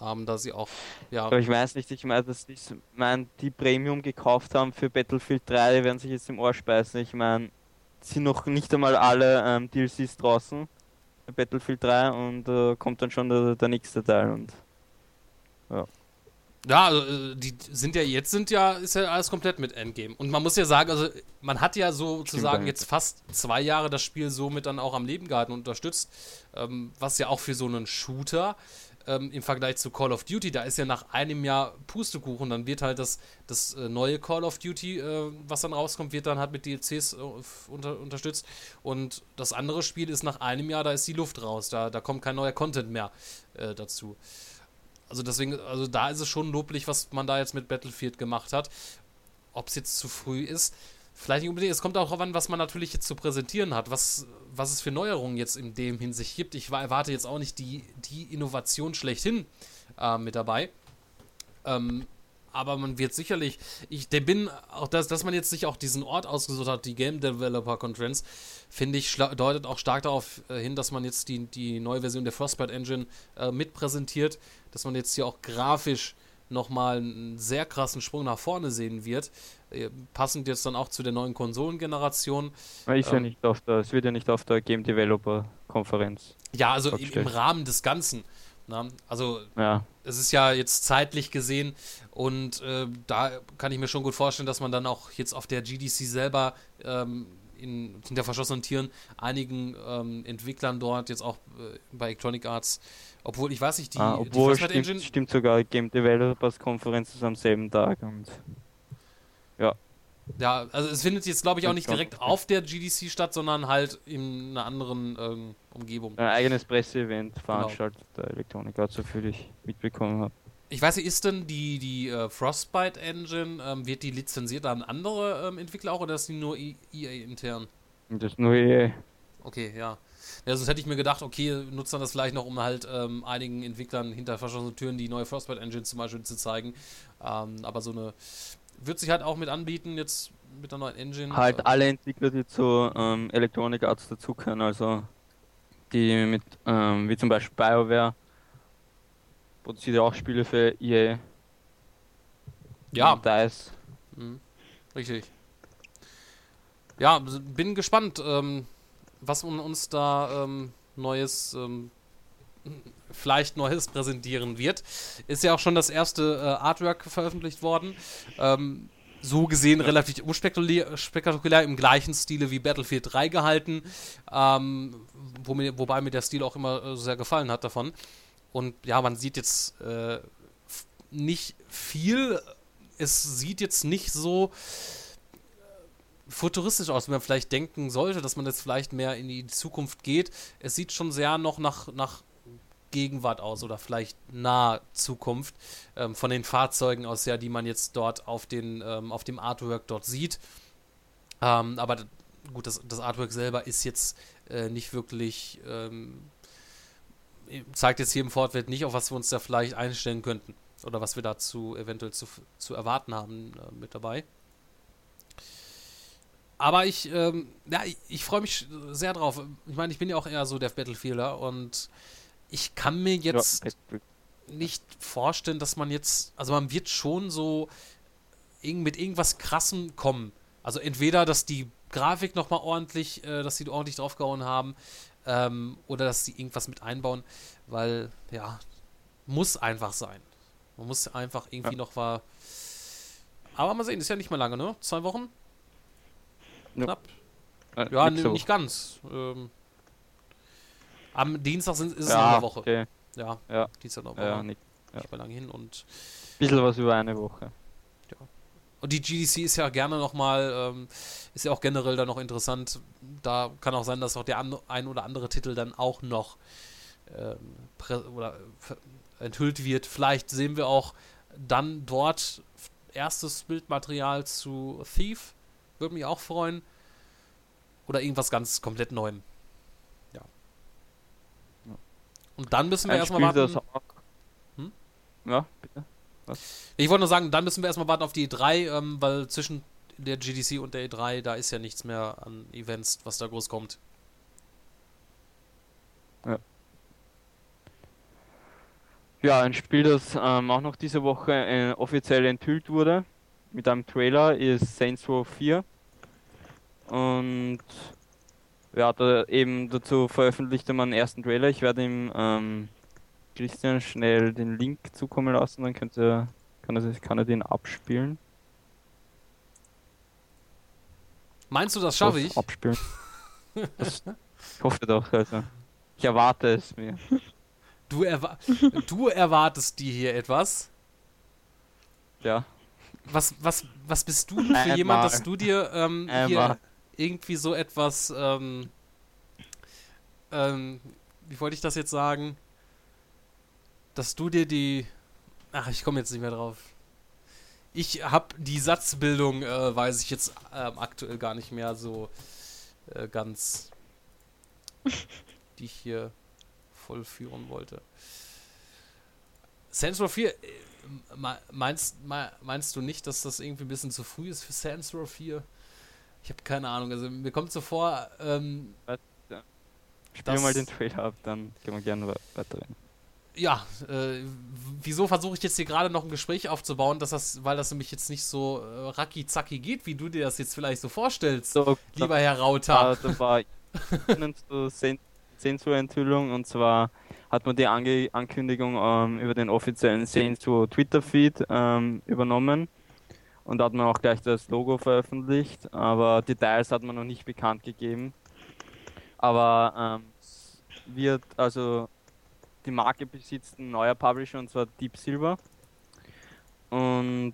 Ähm, da sie auch, ja. Aber ich weiß nicht, ich meine, dass die, mein, die Premium gekauft haben für Battlefield 3, die werden sich jetzt im Ohr speisen. Ich meine, sind noch nicht einmal alle ähm, DLCs draußen Battlefield 3 und äh, kommt dann schon der, der nächste Teil und ja. Ja, also, äh, die sind ja jetzt sind ja, ist ja alles komplett mit Endgame. Und man muss ja sagen, also man hat ja sozusagen jetzt fast zwei Jahre das Spiel somit dann auch am Leben gehalten und unterstützt, ähm, was ja auch für so einen Shooter ähm, im Vergleich zu Call of Duty, da ist ja nach einem Jahr Pustekuchen, dann wird halt das, das äh, neue Call of Duty, äh, was dann rauskommt, wird dann halt mit DLCs äh, unter, unterstützt und das andere Spiel ist nach einem Jahr, da ist die Luft raus, da, da kommt kein neuer Content mehr äh, dazu. Also deswegen, also da ist es schon loblich, was man da jetzt mit Battlefield gemacht hat. Ob es jetzt zu früh ist, vielleicht nicht unbedingt. Es kommt auch darauf an, was man natürlich jetzt zu präsentieren hat, was, was es für Neuerungen jetzt in dem Hinsicht gibt. Ich wa- erwarte jetzt auch nicht die, die Innovation schlechthin äh, mit dabei. Ähm, aber man wird sicherlich, ich der bin auch, dass, dass man jetzt sich auch diesen Ort ausgesucht hat, die Game Developer Conference, finde ich, deutet auch stark darauf äh, hin, dass man jetzt die, die neue Version der Frostbite Engine äh, mitpräsentiert, dass man jetzt hier auch grafisch nochmal einen sehr krassen Sprung nach vorne sehen wird, äh, passend jetzt dann auch zu der neuen Konsolengeneration. Ist ja Ähm, nicht auf der, es wird ja nicht auf der Game Developer Konferenz. Ja, also im, im. Rahmen des Ganzen. Na, also Ja. es ist ja jetzt zeitlich gesehen und äh, da kann ich mir schon gut vorstellen, dass man dann auch jetzt auf der GDC selber ähm, in, hinter verschlossenen Tieren einigen ähm, Entwicklern dort, jetzt auch äh, bei Electronic Arts, obwohl ich weiß nicht, die, ah, die obwohl Frostbite stimmt, stimmt sogar, Game Developers Konferenz ist am selben Tag und ja. Ja, also es findet jetzt, glaube ich, auch nicht direkt auf der GDC statt, sondern halt in einer anderen ähm, Umgebung. Ein eigenes Presseevent veranstaltet der Electronic Arts, so viel ich mitbekommen habe. Ich weiß nicht, ist denn die, die äh, Frostbite Engine, ähm, wird die lizenziert an andere ähm, Entwickler auch oder ist die nur E- EA intern? Und das nur eh. Okay, ja. Ja, sonst hätte ich mir gedacht, okay, nutzt dann das vielleicht noch, um halt ähm, einigen Entwicklern hinter verschlossenen Türen die neue Frostbite Engine zum Beispiel zu zeigen. Ähm, aber so eine wird sich halt auch mit anbieten, jetzt mit der neuen Engine. Halt Äh, alle Entwickler, die zu ähm, Electronic Arts dazugehören, also die mit, ähm, wie zum Beispiel BioWare, produziert ja auch Spiele für EA. Ja. Und DICE. Mhm. Richtig. Ja, bin gespannt, ähm, was un- uns da ähm, Neues, ähm, vielleicht Neues präsentieren wird. Ist ja auch schon das erste äh, Artwork veröffentlicht worden. Ähm, so gesehen relativ unspektakulär spektakulär im gleichen Stile wie Battlefield 3 gehalten, ähm, wo mir, wobei mir der Stil auch immer äh, sehr gefallen hat davon. Und ja, man sieht jetzt äh, nicht viel. Es sieht jetzt nicht so futuristisch aus, wie man vielleicht denken sollte, dass man jetzt vielleicht mehr in die Zukunft geht. Es sieht schon sehr noch nach, nach Gegenwart aus oder vielleicht nahe Zukunft ähm, von den Fahrzeugen aus, ja, die man jetzt dort auf, den, ähm, auf dem Artwork dort sieht. Ähm, aber gut, das, das Artwork selber ist jetzt äh, nicht wirklich, ähm, zeigt jetzt hier im Fortwert nicht, auf was wir uns da vielleicht einstellen könnten oder was wir dazu eventuell zu, zu erwarten haben äh, mit dabei. Aber ich, ähm, ja, ich, ich freue mich sehr drauf. Ich meine, ich bin ja auch eher so der Battlefielder und ich kann mir jetzt Ja, nicht vorstellen, dass man jetzt, also man wird schon so mit irgendwas Krassem kommen. Also entweder, dass die Grafik nochmal ordentlich, äh, dass sie ordentlich draufgehauen haben. Ähm, oder dass sie irgendwas mit einbauen, weil, ja, muss einfach sein. Man muss einfach irgendwie Ja. noch war. Aber mal sehen, ist ja nicht mehr lange, ne? Zwei Wochen? Ja. Knapp. Äh, Ja, ne, nicht ganz. Ähm, am Dienstag sind, ist es Ja, noch eine Woche. okay. Ja, Ja. Dienstag noch Ja, ja, nicht- ja. Nicht mehr lange hin und Bisschen was über eine Woche. Und die GDC ist ja gerne nochmal, ähm, ist ja auch generell dann noch interessant. Da kann auch sein, dass auch der an, ein oder andere Titel dann auch noch ähm, oder enthüllt wird. Vielleicht sehen wir auch dann dort erstes Bildmaterial zu Thief. Würde mich auch freuen. Oder irgendwas ganz komplett Neuem. Ja. Und dann müssen wir erstmal warten. Hm? Ja, bitte. Was? Ich wollte nur sagen, dann müssen wir erstmal warten auf die E3, ähm, weil zwischen der GDC und der E3, da ist ja nichts mehr an Events, was da groß kommt. Ja, ein Spiel, das ähm, auch noch diese Woche äh, offiziell enthüllt wurde mit einem Trailer, ist Saints Row 4. Und ja, da eben dazu veröffentlichte man einen ersten Trailer. Ich werde ihm ähm, Christian schnell den Link zukommen lassen, dann könnte, kann, er, kann er den abspielen. Meinst du, das schaffe ich? Abspielen. Das, ich hoffe doch, also. Ich erwarte es mir. Du, erwa du erwartest dir hier etwas. Ja. Was, was, was bist du denn für Einmal. jemand, dass du dir ähm, hier irgendwie so etwas, ähm, ähm, wie wollte ich das jetzt sagen? Dass du dir die, ach, ich komme jetzt nicht mehr drauf. Ich habe die Satzbildung, äh, weiß ich jetzt ähm, aktuell gar nicht mehr so äh, ganz, die ich hier vollführen wollte. Saints Row 4, äh, me- meinst, me- meinst du nicht, dass das irgendwie ein bisschen zu früh ist für Saints Row 4? Ich habe keine Ahnung, also mir kommt so vor, ähm, Spiel mal den Trailer ab, dann können wir gerne we- weiterreden. ja, äh, wieso versuche ich jetzt hier gerade noch ein Gespräch aufzubauen, dass das, weil das nämlich jetzt nicht so äh, racki zacki geht, wie du dir das jetzt vielleicht so vorstellst, So, lieber Herr Rauter. Da, da war Ihnen zur Saint- Saints Row Enthüllung und zwar hat man die Ange Ankündigung ähm, über den offiziellen Saints Row Twitter Feed ähm, übernommen und da hat man auch gleich das Logo veröffentlicht, aber Details hat man noch nicht bekannt gegeben. Aber ähm, wird also die Marke besitzt ein neuer Publisher und zwar Deep Silver und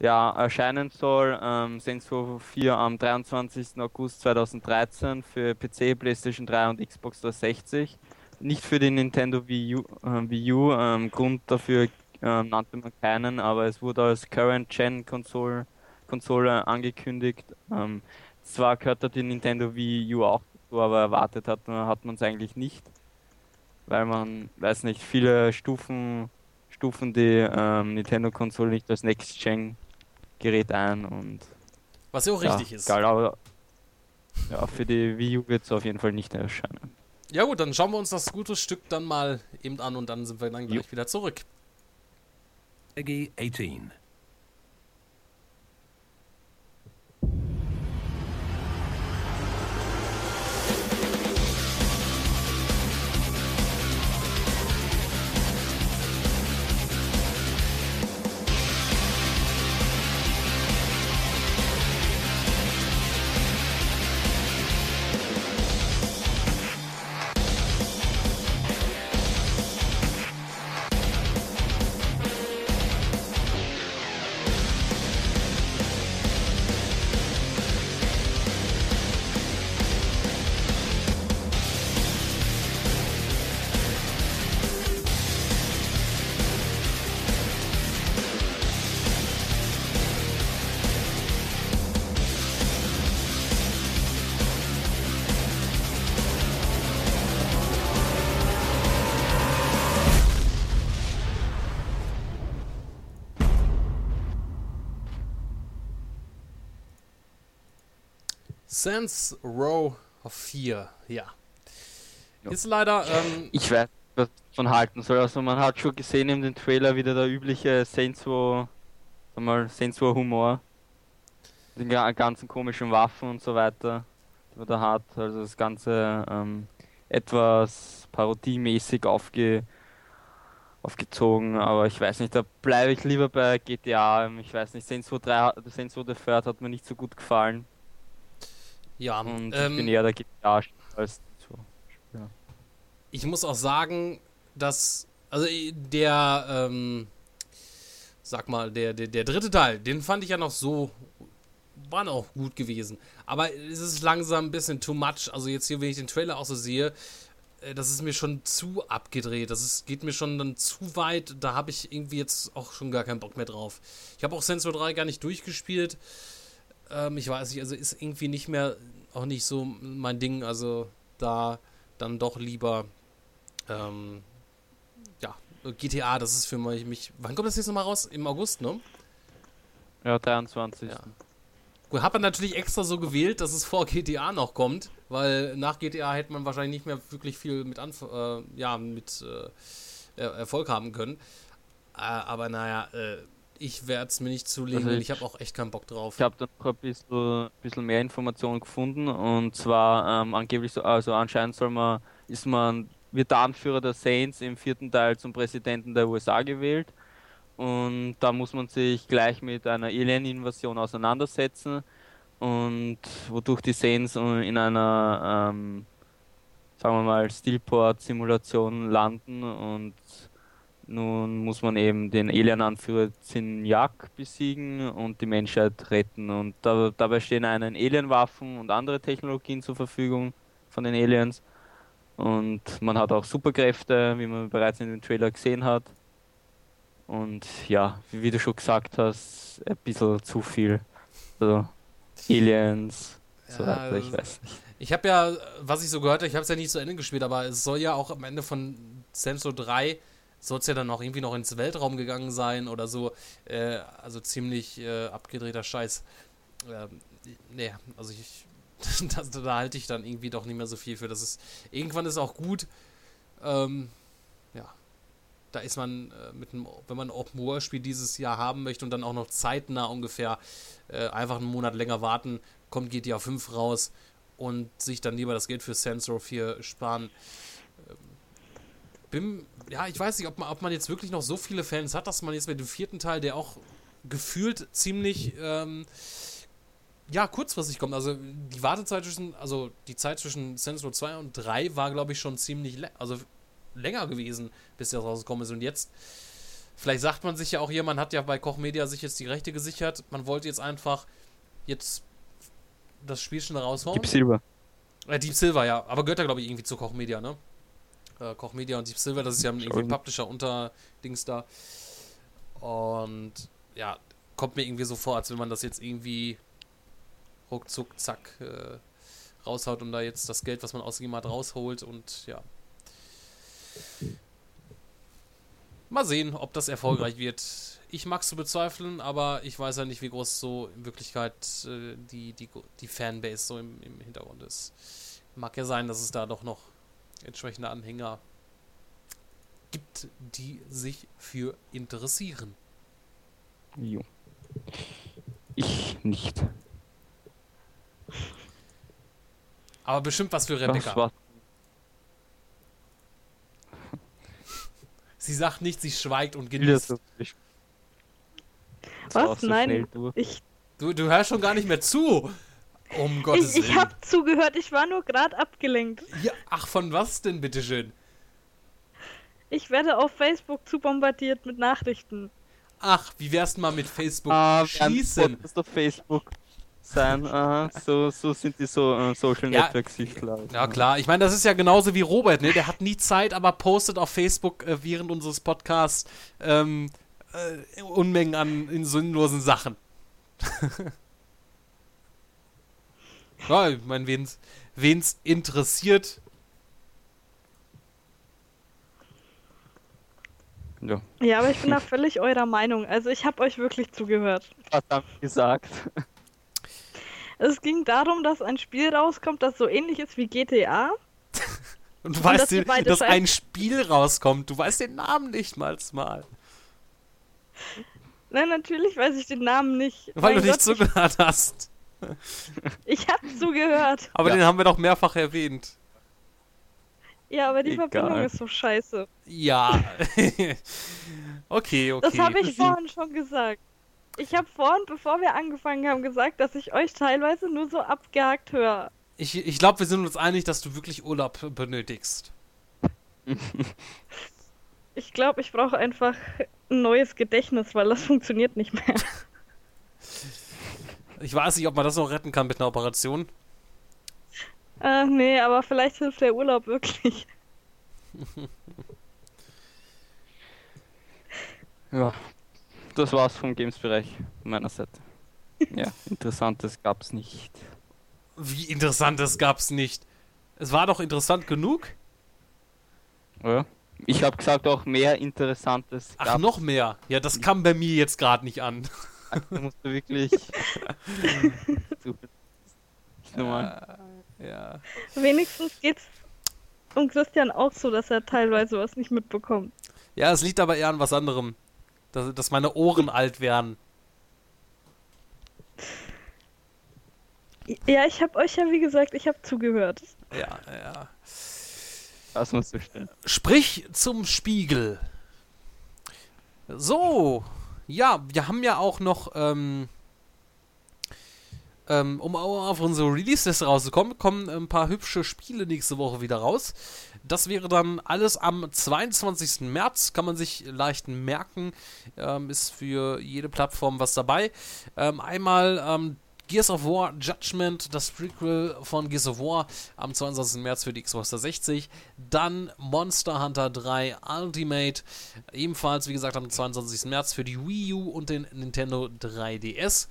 ja, erscheinen soll ähm, Saints Row 4 am 23. August 2013 für PC, PlayStation 3 und Xbox 360. Nicht für die Nintendo Wii U. Äh, Wii U. Ähm, Grund dafür ähm, nannte man keinen, aber es wurde als Current Gen Console, Konsole angekündigt. Ähm, zwar gehört da die Nintendo Wii U auch dazu, aber erwartet hat, man- hat man es eigentlich nicht. Weil man, weiß nicht, viele Stufen, Stufen die ähm, Nintendo-Konsole nicht als Next-Gen Gerät ein und Was ja auch richtig ist. Geil, aber ja, für die Wii U wird es auf jeden Fall nicht erscheinen. Ja gut, dann schauen wir uns das gute Stück dann mal eben an und dann sind wir dann gleich wieder zurück. Peggy 18. Sans Row 4, ja. Ist leider, ähm, Ich weiß was davon halten soll. Also man hat schon gesehen in dem Trailer wieder der übliche Saints Row, sag mal, Saints Row Humor. ga- ganzen komischen Waffen und so weiter, die man da hat. Also das Ganze ähm, etwas parodiemäßig aufge, aufgezogen, aber ich weiß nicht, da bleibe ich lieber bei GTA. Ich weiß nicht, Saints Row 3, hat- Saints Row the Third hat mir nicht so gut gefallen. Ja, Und ähm, ich bin eher der GTA als so. Ja. ich muss auch sagen, dass also äh, der ähm, sag mal der, der der dritte Teil, den fand ich ja noch so waren auch gut gewesen, aber es ist langsam ein bisschen too much. Also jetzt hier, wenn ich den Trailer auch so sehe, äh, das ist mir schon zu abgedreht. Das ist, geht mir schon dann zu weit. Da habe ich irgendwie jetzt auch schon gar keinen Bock mehr drauf. Ich habe auch Sensor 3 gar nicht durchgespielt. Ähm, ich weiß nicht, also ist irgendwie nicht mehr, auch nicht so mein Ding. Also da dann doch lieber, ähm, ja, GTA, das ist für mich, mich wann kommt das jetzt nochmal raus? Im August, ne? Ja, 23. Gut, hat man natürlich extra so gewählt, dass es vor GTA noch kommt, weil nach GTA hätte man wahrscheinlich nicht mehr wirklich viel mit, Anf äh, ja, mit äh, Er- Erfolg haben können. Äh, aber naja, äh, ich werde es mir nicht zulegen Also ich- ich habe auch echt keinen Bock drauf. Ich habe da noch ein bisschen, bisschen mehr Informationen gefunden und zwar ähm, angeblich so, also anscheinend soll man, ist man, wird der Anführer der Saints im vierten Teil zum Präsidenten der USA gewählt und da muss man sich gleich mit einer Alien-Invasion auseinandersetzen und wodurch die Saints in einer, ähm, sagen wir mal, Steelport-Simulation landen und nun muss man eben den Alien-Anführer Zinyak besiegen und die Menschheit retten. Und da, dabei stehen einen Alien-Waffen und andere Technologien zur Verfügung von den Aliens. Und man hat auch Superkräfte, wie man bereits in dem Trailer gesehen hat. Und ja, wie, du schon gesagt hast, ein bisschen zu viel. Also Aliens, so Ja, weiter, ich das- weiß nicht. Ich habe ja, was ich so gehört habe, ich habe es ja nicht zu Ende gespielt, aber es soll ja auch am Ende von Sensor 3 soll es ja dann auch irgendwie noch ins Weltraum gegangen sein oder so. Äh, also ziemlich äh, abgedrehter Scheiß. Ähm, nee, also ich, das, da halte ich dann irgendwie doch nicht mehr so viel für. Das ist, irgendwann ist auch gut. Ähm, ja, da ist man äh, mit einem, wenn man ein Open World Spiel dieses Jahr haben möchte und dann auch noch zeitnah ungefähr äh, einfach einen Monat länger warten, kommt GTA 5 raus und sich dann lieber das Geld für Sensor 4 sparen. Bin, ja, ich weiß nicht, ob man, ob man jetzt wirklich noch so viele Fans hat, dass man jetzt mit dem vierten Teil, der auch gefühlt ziemlich ähm, ja, kurzfristig kommt. Also die Wartezeit zwischen, also die Zeit zwischen Sensor 2 und 3 war, glaube ich, schon ziemlich, also länger gewesen, bis der rausgekommen ist. Und jetzt, vielleicht sagt man sich ja auch hier, man hat ja bei Koch Media sich jetzt die Rechte gesichert. Man wollte jetzt einfach jetzt das Spiel schon raushauen. Deep Silver. Äh, Deep Silver, ja. Aber gehört ja, glaube ich, irgendwie zu Koch Media, ne? Äh, Koch Media und Deep Silver, das ist ja irgendwie ein. Publisher unter Dings da. Und ja, kommt mir irgendwie so vor, als wenn man das jetzt irgendwie ruckzuck, zack, äh, raushaut und da jetzt das Geld, was man ausgegeben hat, rausholt und ja. Mal sehen, ob das erfolgreich wird. Ich mag es zu bezweifeln, aber ich weiß ja nicht, wie groß so in Wirklichkeit äh, die, die, die Fanbase so im, im Hintergrund ist. Mag ja sein, dass es da doch noch entsprechende Anhänger gibt, die sich für interessieren. Jo. Ich nicht. Aber bestimmt was für Rebecca. war's. Sie sagt nichts, sie schweigt und genießt. Was? Nein, ich, Du, du hörst schon gar nicht mehr zu. Um Gottes ich, ich Willen. habe zugehört, ich war nur gerade abgelenkt. Ja, ach, von was denn, bitteschön? Ich werde auf Facebook zu bombardiert mit Nachrichten. Ach, wie wär's mal mit Facebook Ah, schießen? Das auf Facebook sein. Aha, so, so sind die so äh, Social Ja, Networks sichtbar. Ja, klar. Ich meine, das ist ja genauso wie Robert, ne? Der hat nie Zeit, aber postet auf Facebook äh, während unseres Podcasts ähm, äh, Unmengen an in sinnlosen Sachen. ja, ich meine, wen's, wen's interessiert. Ja. Ja, aber ich bin da völlig eurer Meinung. Also ich habe euch wirklich zugehört. Wir gesagt? Es ging darum, dass ein Spiel rauskommt, das so ähnlich ist wie GTA. Und du Und weißt, dass den, dass ein Spiel rauskommt. Du weißt den Namen nicht mal. mal. Nein, natürlich weiß ich den Namen nicht. Weil Mein du nicht Gott, ich- zugehört hast. Ich hab zugehört. Aber Ja. den haben wir doch mehrfach erwähnt. Ja, aber die Egal. Verbindung ist so scheiße. Ja. okay, okay. Das habe ich vorhin schon gesagt. Ich habe vorhin, bevor wir angefangen haben, gesagt, dass ich euch teilweise nur so abgehakt höre. Ich, ich glaube, wir sind uns einig, dass du wirklich Urlaub benötigst. Ich glaube, ich brauche einfach ein neues Gedächtnis, weil das funktioniert nicht mehr. Ich weiß nicht, ob man das noch retten kann mit einer Operation. äh, nee, aber vielleicht hilft der Urlaub wirklich. Ja, das war's vom Games-Bereich meiner Seite. Ja, interessantes gab's nicht. Wie interessant, das gab's nicht. Es war doch interessant genug. Ja. Ich habe gesagt auch mehr Interessantes. Ach, gab's. noch mehr. Ja, das kam bei mir jetzt gerade nicht an. Da musst du wirklich. Normal. Ja. Wenigstens geht's um Christian auch so, dass er teilweise was nicht mitbekommt. Ja, es liegt aber eher an was anderem. Dass, dass meine Ohren alt werden. Ja, ich habe euch ja, wie gesagt, ich habe zugehört. Ja, ja. Das musst du stellen. Sprich zum Spiegel. So, ja, wir haben ja auch noch, ähm, ähm, um au- auf unsere Release-Liste rauszukommen, kommen ein paar hübsche Spiele nächste Woche wieder raus. Das wäre dann alles am 22. März, kann man sich leicht merken. Ähm, ist für jede Plattform was dabei. Ähm, einmal Gears of War Judgment, das Prequel von Gears of War am 22. März für die Xbox 360. Dann Monster Hunter 3 Ultimate, ebenfalls wie gesagt am 22. März für die Wii U und den Nintendo 3DS.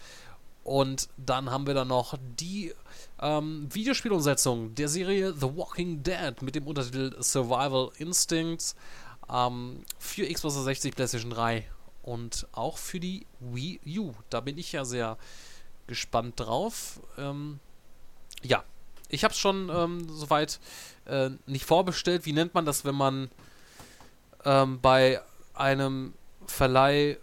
Und dann haben wir dann noch die ähm, Videospielumsetzung der Serie The Walking Dead mit dem Untertitel Survival Instincts ähm, für Xbox 360, PlayStation 3 und auch für die Wii U. Da bin ich ja sehr gespannt drauf. Ähm, ja, ich habe es schon ähm, soweit äh, nicht vorbestellt. Wie nennt man das, wenn man ähm, bei einem Verleih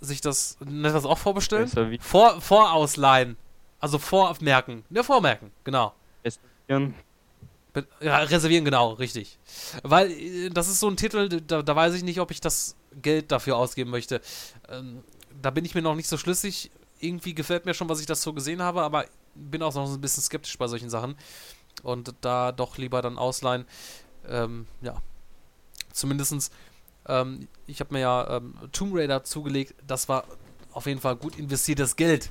sich das, nennt das auch vorbestellen? Vor, vorausleihen. Also vormerken. Ne, vormerken, genau. Reservieren. Ja, reservieren, genau, richtig. Weil äh, das ist so ein Titel, da, da weiß ich nicht, ob ich das Geld dafür ausgeben möchte. Ähm, da bin ich mir noch nicht so schlüssig. Irgendwie gefällt mir schon, was ich das so gesehen habe, aber bin auch noch so ein bisschen skeptisch bei solchen Sachen. Und da doch lieber dann ausleihen. Ähm, ja. Zumindestens, ähm, ich habe mir ja ähm, Tomb Raider zugelegt. Das war auf jeden Fall gut investiertes Geld.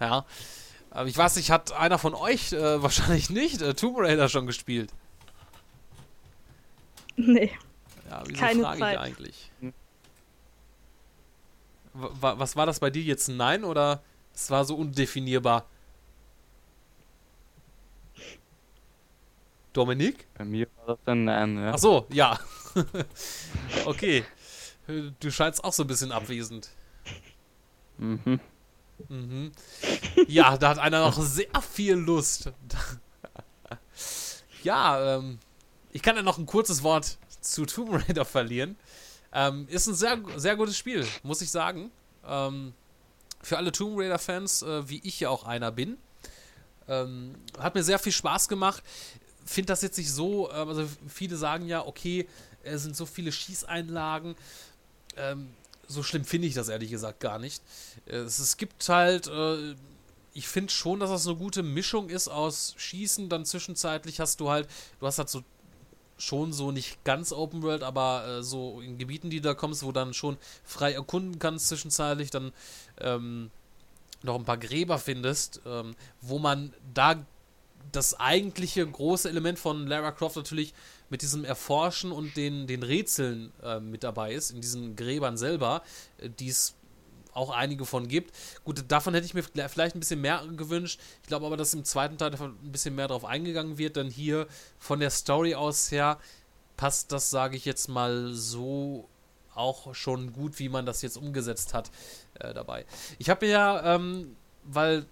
Ja. Aber ich weiß nicht, hat einer von euch äh, wahrscheinlich nicht äh, Tomb Raider schon gespielt? Nee. Ja, wieso Keine frage Zeit. ich eigentlich? Wa- was war das bei dir jetzt? ein Nein oder es war so undefinierbar? Dominik? Bei mir war das ein Nein, ja. Ach so, ja. okay. Du scheinst auch so ein bisschen abwesend. Mhm. Mhm. Ja, da hat einer noch sehr viel Lust. ja, ähm, ich kann ja noch ein kurzes Wort zu Tomb Raider verlieren. Ähm, ist ein sehr, sehr gutes Spiel, muss ich sagen. Ähm, für alle Tomb Raider-Fans, äh, wie ich ja auch einer bin. Ähm, hat mir sehr viel Spaß gemacht. Finde das jetzt nicht so, ähm, also viele sagen ja, okay, es sind so viele Schießeinlagen. Ähm, so schlimm finde ich das ehrlich gesagt gar nicht. Es, es gibt halt, äh, ich finde schon, dass das eine gute Mischung ist aus Schießen, dann zwischenzeitlich hast du halt, du hast halt so schon so nicht ganz Open World, aber äh, so in Gebieten, die du da kommst, wo dann schon frei erkunden kannst zwischenzeitlich, dann ähm, noch ein paar Gräber findest, ähm, wo man da das eigentliche große Element von Lara Croft natürlich mit diesem Erforschen und den, den Rätseln äh, mit dabei ist, in diesen Gräbern selber, äh, die es auch einige von gibt. Gut, davon hätte ich mir vielleicht ein bisschen mehr gewünscht. Ich glaube aber, dass im zweiten Teil ein bisschen mehr drauf eingegangen wird, denn hier von der Story aus her passt das, sage ich jetzt mal, so auch schon gut, wie man das jetzt umgesetzt hat äh, dabei. Ich habe ja, ähm, weil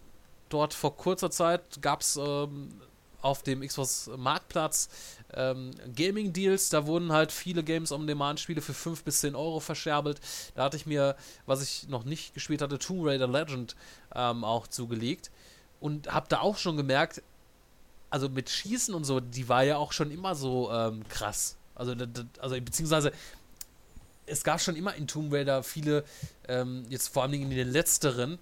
dort vor kurzer Zeit gab es ähm, auf dem Xbox Marktplatz ähm, Gaming Deals. Da wurden halt viele Games on Demand Spiele für 5 bis 10 Euro verscherbelt. Da hatte ich mir, was ich noch nicht gespielt hatte, Tomb Raider Legend ähm, auch zugelegt und habe da auch schon gemerkt, also mit Schießen und so, die war ja auch schon immer so ähm, krass. Also, also beziehungsweise es gab schon immer in Tomb Raider viele, ähm, jetzt vor allem in den letzteren,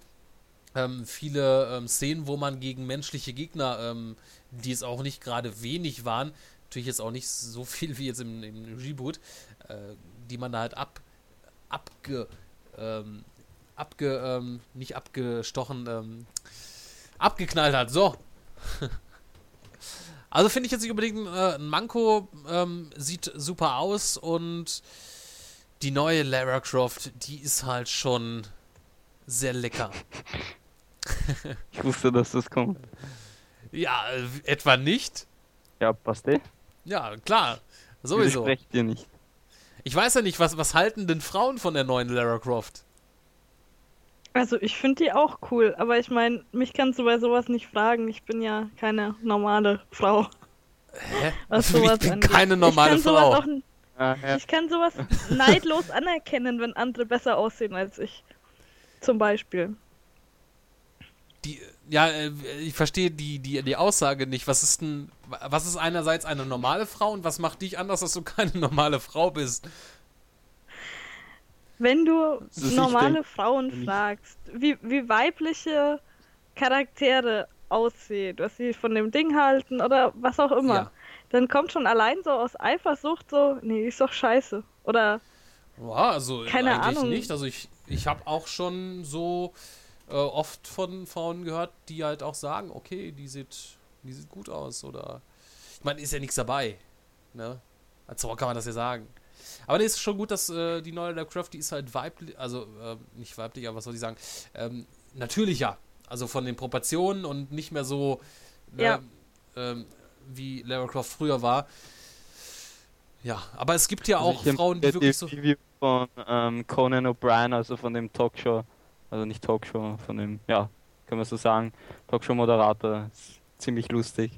ähm, viele ähm, Szenen, wo man gegen menschliche Gegner, ähm, die es auch nicht gerade wenig waren, natürlich jetzt auch nicht so viel wie jetzt im, im Reboot, äh, die man da halt ab, abge, ähm, abge, ähm, nicht abgestochen, ähm, abgeknallt hat. So. Also finde ich jetzt nicht unbedingt äh, ein Manko, ähm, sieht super aus und die neue Lara Croft, die ist halt schon sehr lecker. Ich wusste, dass das kommt. Ja, äh, etwa nicht? Ja, passt eh. Ja, klar. Sowieso. Widersprecht dir nicht. Ich weiß ja nicht, was, was halten denn Frauen von der neuen Lara Croft? Also ich finde die auch cool, aber ich meine, mich kannst du bei sowas nicht fragen. Ich bin ja keine normale Frau. Hä? Was ich sowas bin angeht. keine normale ich kann sowas Frau. Auch, Ich kann sowas neidlos anerkennen, wenn andere besser aussehen als ich. Zum Beispiel. Die, ja, äh, ich verstehe die, die, die Aussage nicht. Was ist denn, was ist einerseits eine normale Frau und was macht dich anders, dass du keine normale Frau bist? Wenn du normale nicht Frauen fragst, wie, wie weibliche Charaktere aussehen, was sie von dem Ding halten oder was auch immer, Ja. dann kommt schon allein so aus Eifersucht so, nee, ist doch scheiße. Oder Ja, also Keine eigentlich Ahnung. nicht. Also ich, ich habe auch schon so äh, oft von Frauen gehört, die halt auch sagen, okay, die sieht, die sieht gut aus oder ich meine, ist ja nichts dabei. Ne? Als Frau kann man das ja sagen. Aber nee, ist schon gut, dass äh, die neue Lara Croft, die ist halt weiblich, also äh, nicht weiblich, aber was soll ich sagen? Ähm, natürlicher. Also von den Proportionen und nicht mehr so ne, Ja. ähm, wie Lara Croft früher war. Ja, aber es gibt ja Also auch Frauen, die wirklich so. Von ähm, Conan O'Brien, also von dem Talkshow, also nicht Talkshow, von dem, ja, kann man so sagen, Talkshow-Moderator, ziemlich lustig.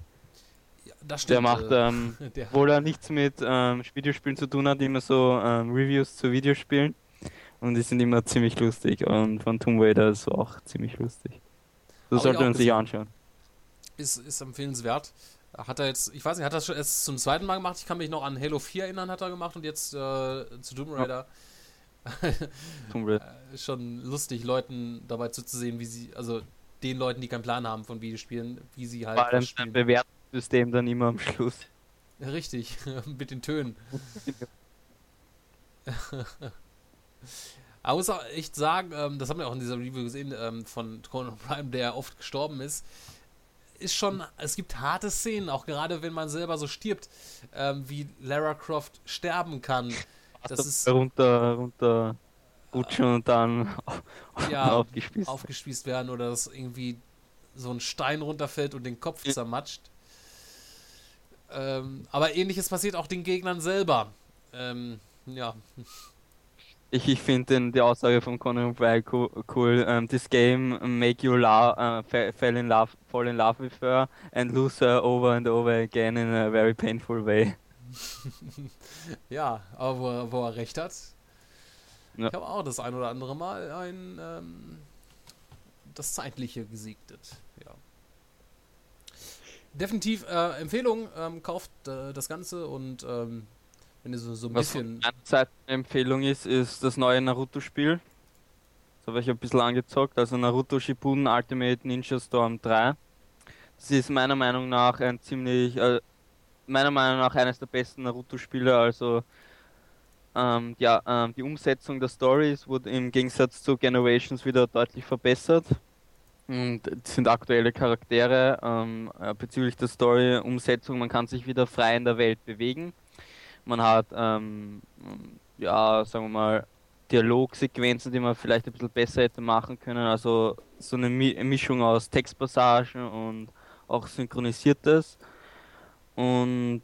das Der stimmt, macht, äh, ähm, der- obwohl er nichts mit ähm, Videospielen zu tun hat, immer so ähm, Reviews zu Videospielen und die sind immer ziemlich lustig und von Tomb Raider ist auch ziemlich lustig. Das sollte man sich anschauen. ist, ist empfehlenswert. Hat er jetzt, ich weiß nicht, hat er das schon erst zum zweiten Mal gemacht? Ich kann mich noch an Halo 4 erinnern, hat er gemacht und jetzt äh, zu Tomb Raider. Ist schon lustig, Leuten dabei zuzusehen, wie sie, also den Leuten, die keinen Plan haben von Videospielen, wie sie halt Vor allem sein Bewertungssystem dann immer am Schluss. Richtig, mit den Tönen. Aber muss auch echt sagen, ähm, das haben wir auch in dieser Review gesehen ähm, von Conan O'Brien, der oft gestorben ist. Ist schon, es gibt harte Szenen, auch gerade wenn man selber so stirbt, ähm, wie Lara Croft sterben kann. Das ist runter, runter rutschen und dann ja, aufgespießt. aufgespießt werden oder dass irgendwie so ein Stein runterfällt und den Kopf zermatscht. Ähm, aber ähnliches passiert auch den Gegnern selber. Ähm, ja. Ich, ich finde die Aussage von Conan O'Brien cool. cool. Um, this game make you love, uh, fa- fall in love, fall in love with her and lose her over and over again in a very painful way. ja, aber wo er, wo er recht hat. Ja. Ich habe auch das ein oder andere Mal ein ähm, das Zeitliche gesiegtet. Ja. Definitiv äh, Empfehlung, ähm, kauft äh, das Ganze und ähm, wenn ihr so, so ein Was bisschen. Seite eine Empfehlung ist, ist das neue Naruto-Spiel. Das habe ich ein bisschen angezockt. Also Naruto Shippuden Ultimate Ninja Storm 3. Das ist meiner Meinung nach ein ziemlich, äh, meiner Meinung nach eines der besten Naruto-Spiele. Also ähm, ja, ähm, die Umsetzung der Stories wurde im Gegensatz zu Generations wieder deutlich verbessert. Und es sind aktuelle Charaktere ähm, äh, bezüglich der Story-Umsetzung. Man kann sich wieder frei in der Welt bewegen. Man hat, ähm, ja, sagen wir mal, Dialogsequenzen, die man vielleicht ein bisschen besser hätte machen können. Also so eine Mi Mischung aus Textpassagen und auch synchronisiertes. Und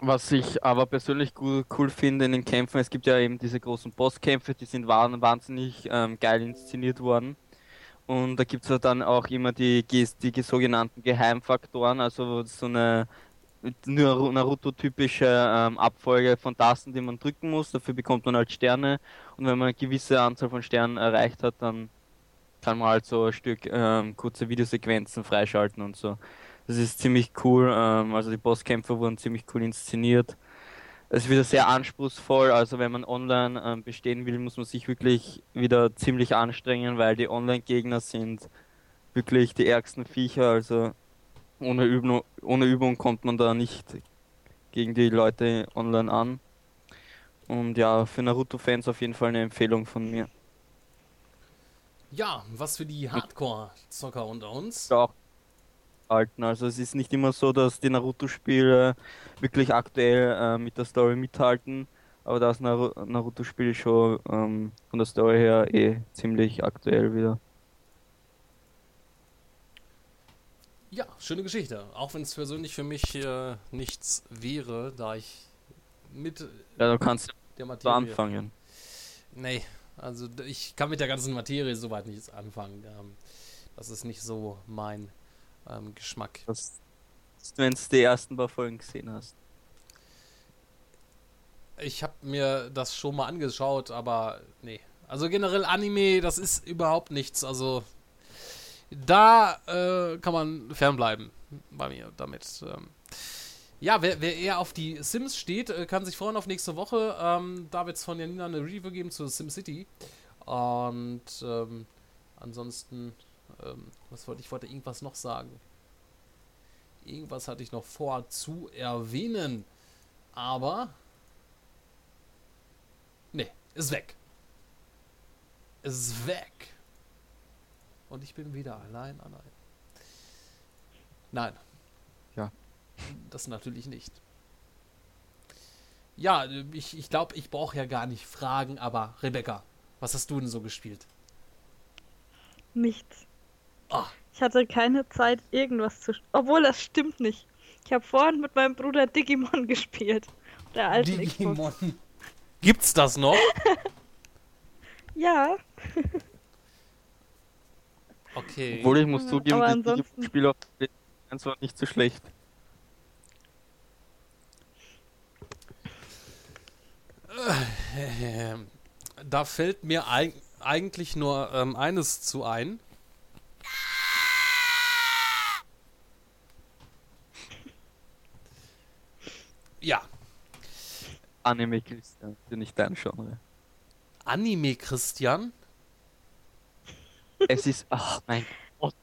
was ich aber persönlich cool, cool finde in den Kämpfen, es gibt ja eben diese großen Bosskämpfe, die sind wahnsinnig ähm, geil inszeniert worden. Und da gibt es dann auch immer die, die sogenannten Geheimfaktoren, also so eine Naru- Naruto-typische ähm, Abfolge von Tasten, die man drücken muss. Dafür bekommt man halt Sterne. Und wenn man eine gewisse Anzahl von Sternen erreicht hat, dann kann man halt so ein Stück ähm, kurze Videosequenzen freischalten und so. Das ist ziemlich cool. Ähm, also die Bosskämpfe wurden ziemlich cool inszeniert. Es ist wieder sehr anspruchsvoll, also wenn man online ähm, bestehen will, muss man sich wirklich wieder ziemlich anstrengen, weil die Online-Gegner sind wirklich die ärgsten Viecher, also ohne Übung, ohne Übung kommt man da nicht gegen die Leute online an. Und ja, für Naruto-Fans auf jeden Fall eine Empfehlung von mir. Ja, was für die Hardcore-Zocker unter uns. auch halten. Also es ist nicht immer so, dass die Naruto-Spiele wirklich aktuell äh, mit der Story mithalten, aber das Naru Naruto-Spiel schon ähm, von der Story her eh ziemlich aktuell wieder. Ja, schöne Geschichte. Auch wenn es persönlich für mich äh, nichts wäre, da ich mit Ja, du kannst der Materie. anfangen. Nee, also ich kann mit der ganzen Materie soweit nichts anfangen. Ähm, das ist nicht so mein ähm, Geschmack. Das, wenn du die ersten paar Folgen gesehen hast. Ich habe mir das schon mal angeschaut, aber nee. Also generell Anime, das ist überhaupt nichts. Also da äh, kann man fernbleiben bei mir damit. Ähm, ja, wer, wer eher auf die Sims steht, äh, kann sich freuen auf nächste Woche. Ähm, da wird es von Janina eine Review geben zu SimCity. Und ähm, ansonsten, ähm, was wollte ich wollte irgendwas noch sagen. Irgendwas hatte ich noch vor zu erwähnen. Aber Nee, ist weg. Es ist weg. Und ich bin wieder allein allein. Nein. Ja. Das natürlich nicht. Ja, ich, ich glaube, ich brauche ja gar nicht fragen, aber Rebecca, was hast du denn so gespielt? Nichts. Ah. Ich hatte keine Zeit, irgendwas zu. Obwohl, das stimmt nicht. Ich habe vorhin mit meinem Bruder Digimon gespielt. Der alten Xbox. Digimon. Gibt's das noch? Ja. Okay. Obwohl ich muss zugeben, Aber die ansonsten- Spiele auf PlayStation war nicht so schlecht. Ähm, Da fällt mir eig eigentlich nur ähm, eines zu ein. Ja, Anime Christian, ist nicht dein Genre. Anime Christian. Es ist, ach mein Gott.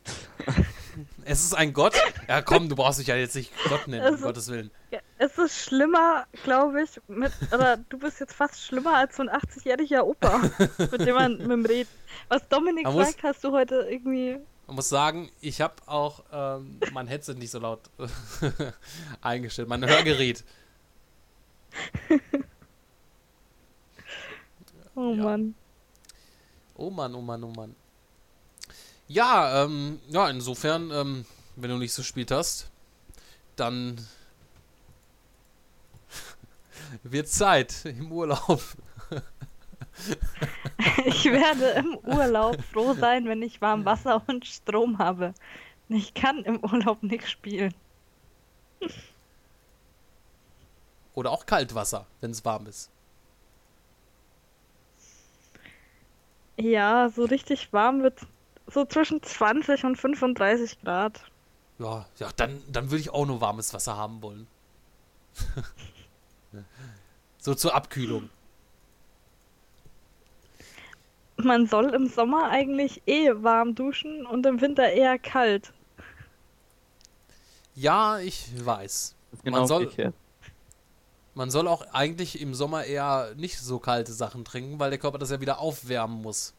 Es ist ein Gott. Ja, komm, du brauchst dich ja jetzt nicht Gott nennen, um Also- Gottes Willen. Es ist schlimmer, glaube ich, mit, oder du bist jetzt fast schlimmer als so ein 80-jähriger Opa, mit dem man mit dem redet. Was Dominik Man muss- sagt, hast du heute irgendwie. Man muss sagen, ich habe auch ähm, mein Headset nicht so laut eingestellt, mein Hörgerät. Oh Mann. Oh Mann, oh Mann, oh Mann. Ja, ähm, ja, insofern, ähm, wenn du nicht so gespielt hast, dann wird Zeit im Urlaub. Ich werde im Urlaub froh sein, wenn ich warm Wasser und Strom habe. Ich kann im Urlaub nicht spielen. Oder auch Kaltwasser, wenn es warm ist. Ja, so richtig warm wird so zwischen 20 und 35 Grad. Ja, ja dann, dann würde ich auch nur warmes Wasser haben wollen. so zur Abkühlung. Man soll im Sommer eigentlich eh warm duschen und im Winter eher kalt. Ja, ich weiß. Genau man, soll. Man soll auch eigentlich im Sommer eher nicht so kalte Sachen trinken, weil der Körper das ja wieder aufwärmen muss.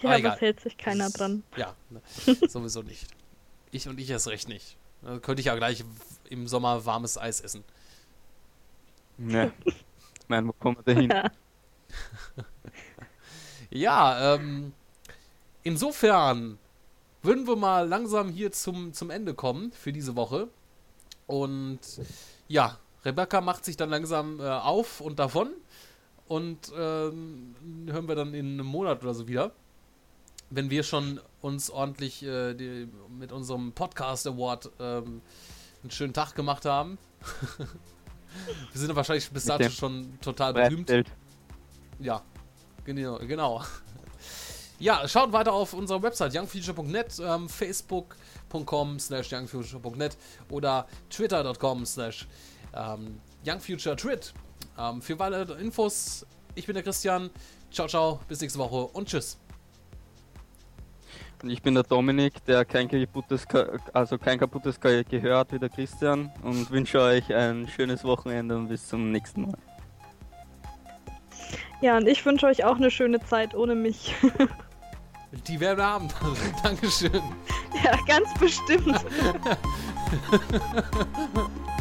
Ja, Aber aber hält sich keiner Das- dran. Ja, ne, sowieso nicht. Ich und ich erst recht nicht. Da könnte ich ja gleich im Sommer warmes Eis essen. Ich meine, wo kommen wir dahin? Ja. Ja, ähm, insofern würden wir mal langsam hier zum, zum Ende kommen für diese Woche. Und ja, Rebecca macht sich dann langsam äh, auf und davon. und ähm, hören wir dann in einem Monat oder so wieder. Wenn wir schon uns ordentlich äh, die, mit unserem Podcast Award ähm, einen schönen Tag gemacht haben. wir sind wahrscheinlich bis dato schon total berühmt. Ja, genau. genau. Ja, schaut weiter auf unserer Website youngfuture.net, ähm, facebook.com slash youngfuture.net oder twitter.com slash ähm, youngfuturetwit. Ähm, für weitere Infos, ich bin der Christian. Ciao, ciao, bis nächste Woche und tschüss. Und ich bin der Dominik, der kein kaputtes, Ka- also kein kaputtes Ge- Gehör hat wie der Christian und wünsche euch ein schönes Wochenende und bis zum nächsten Mal. Ja, und ich wünsche euch auch eine schöne Zeit ohne mich. Die werden wir haben. Dankeschön. ja, ganz bestimmt.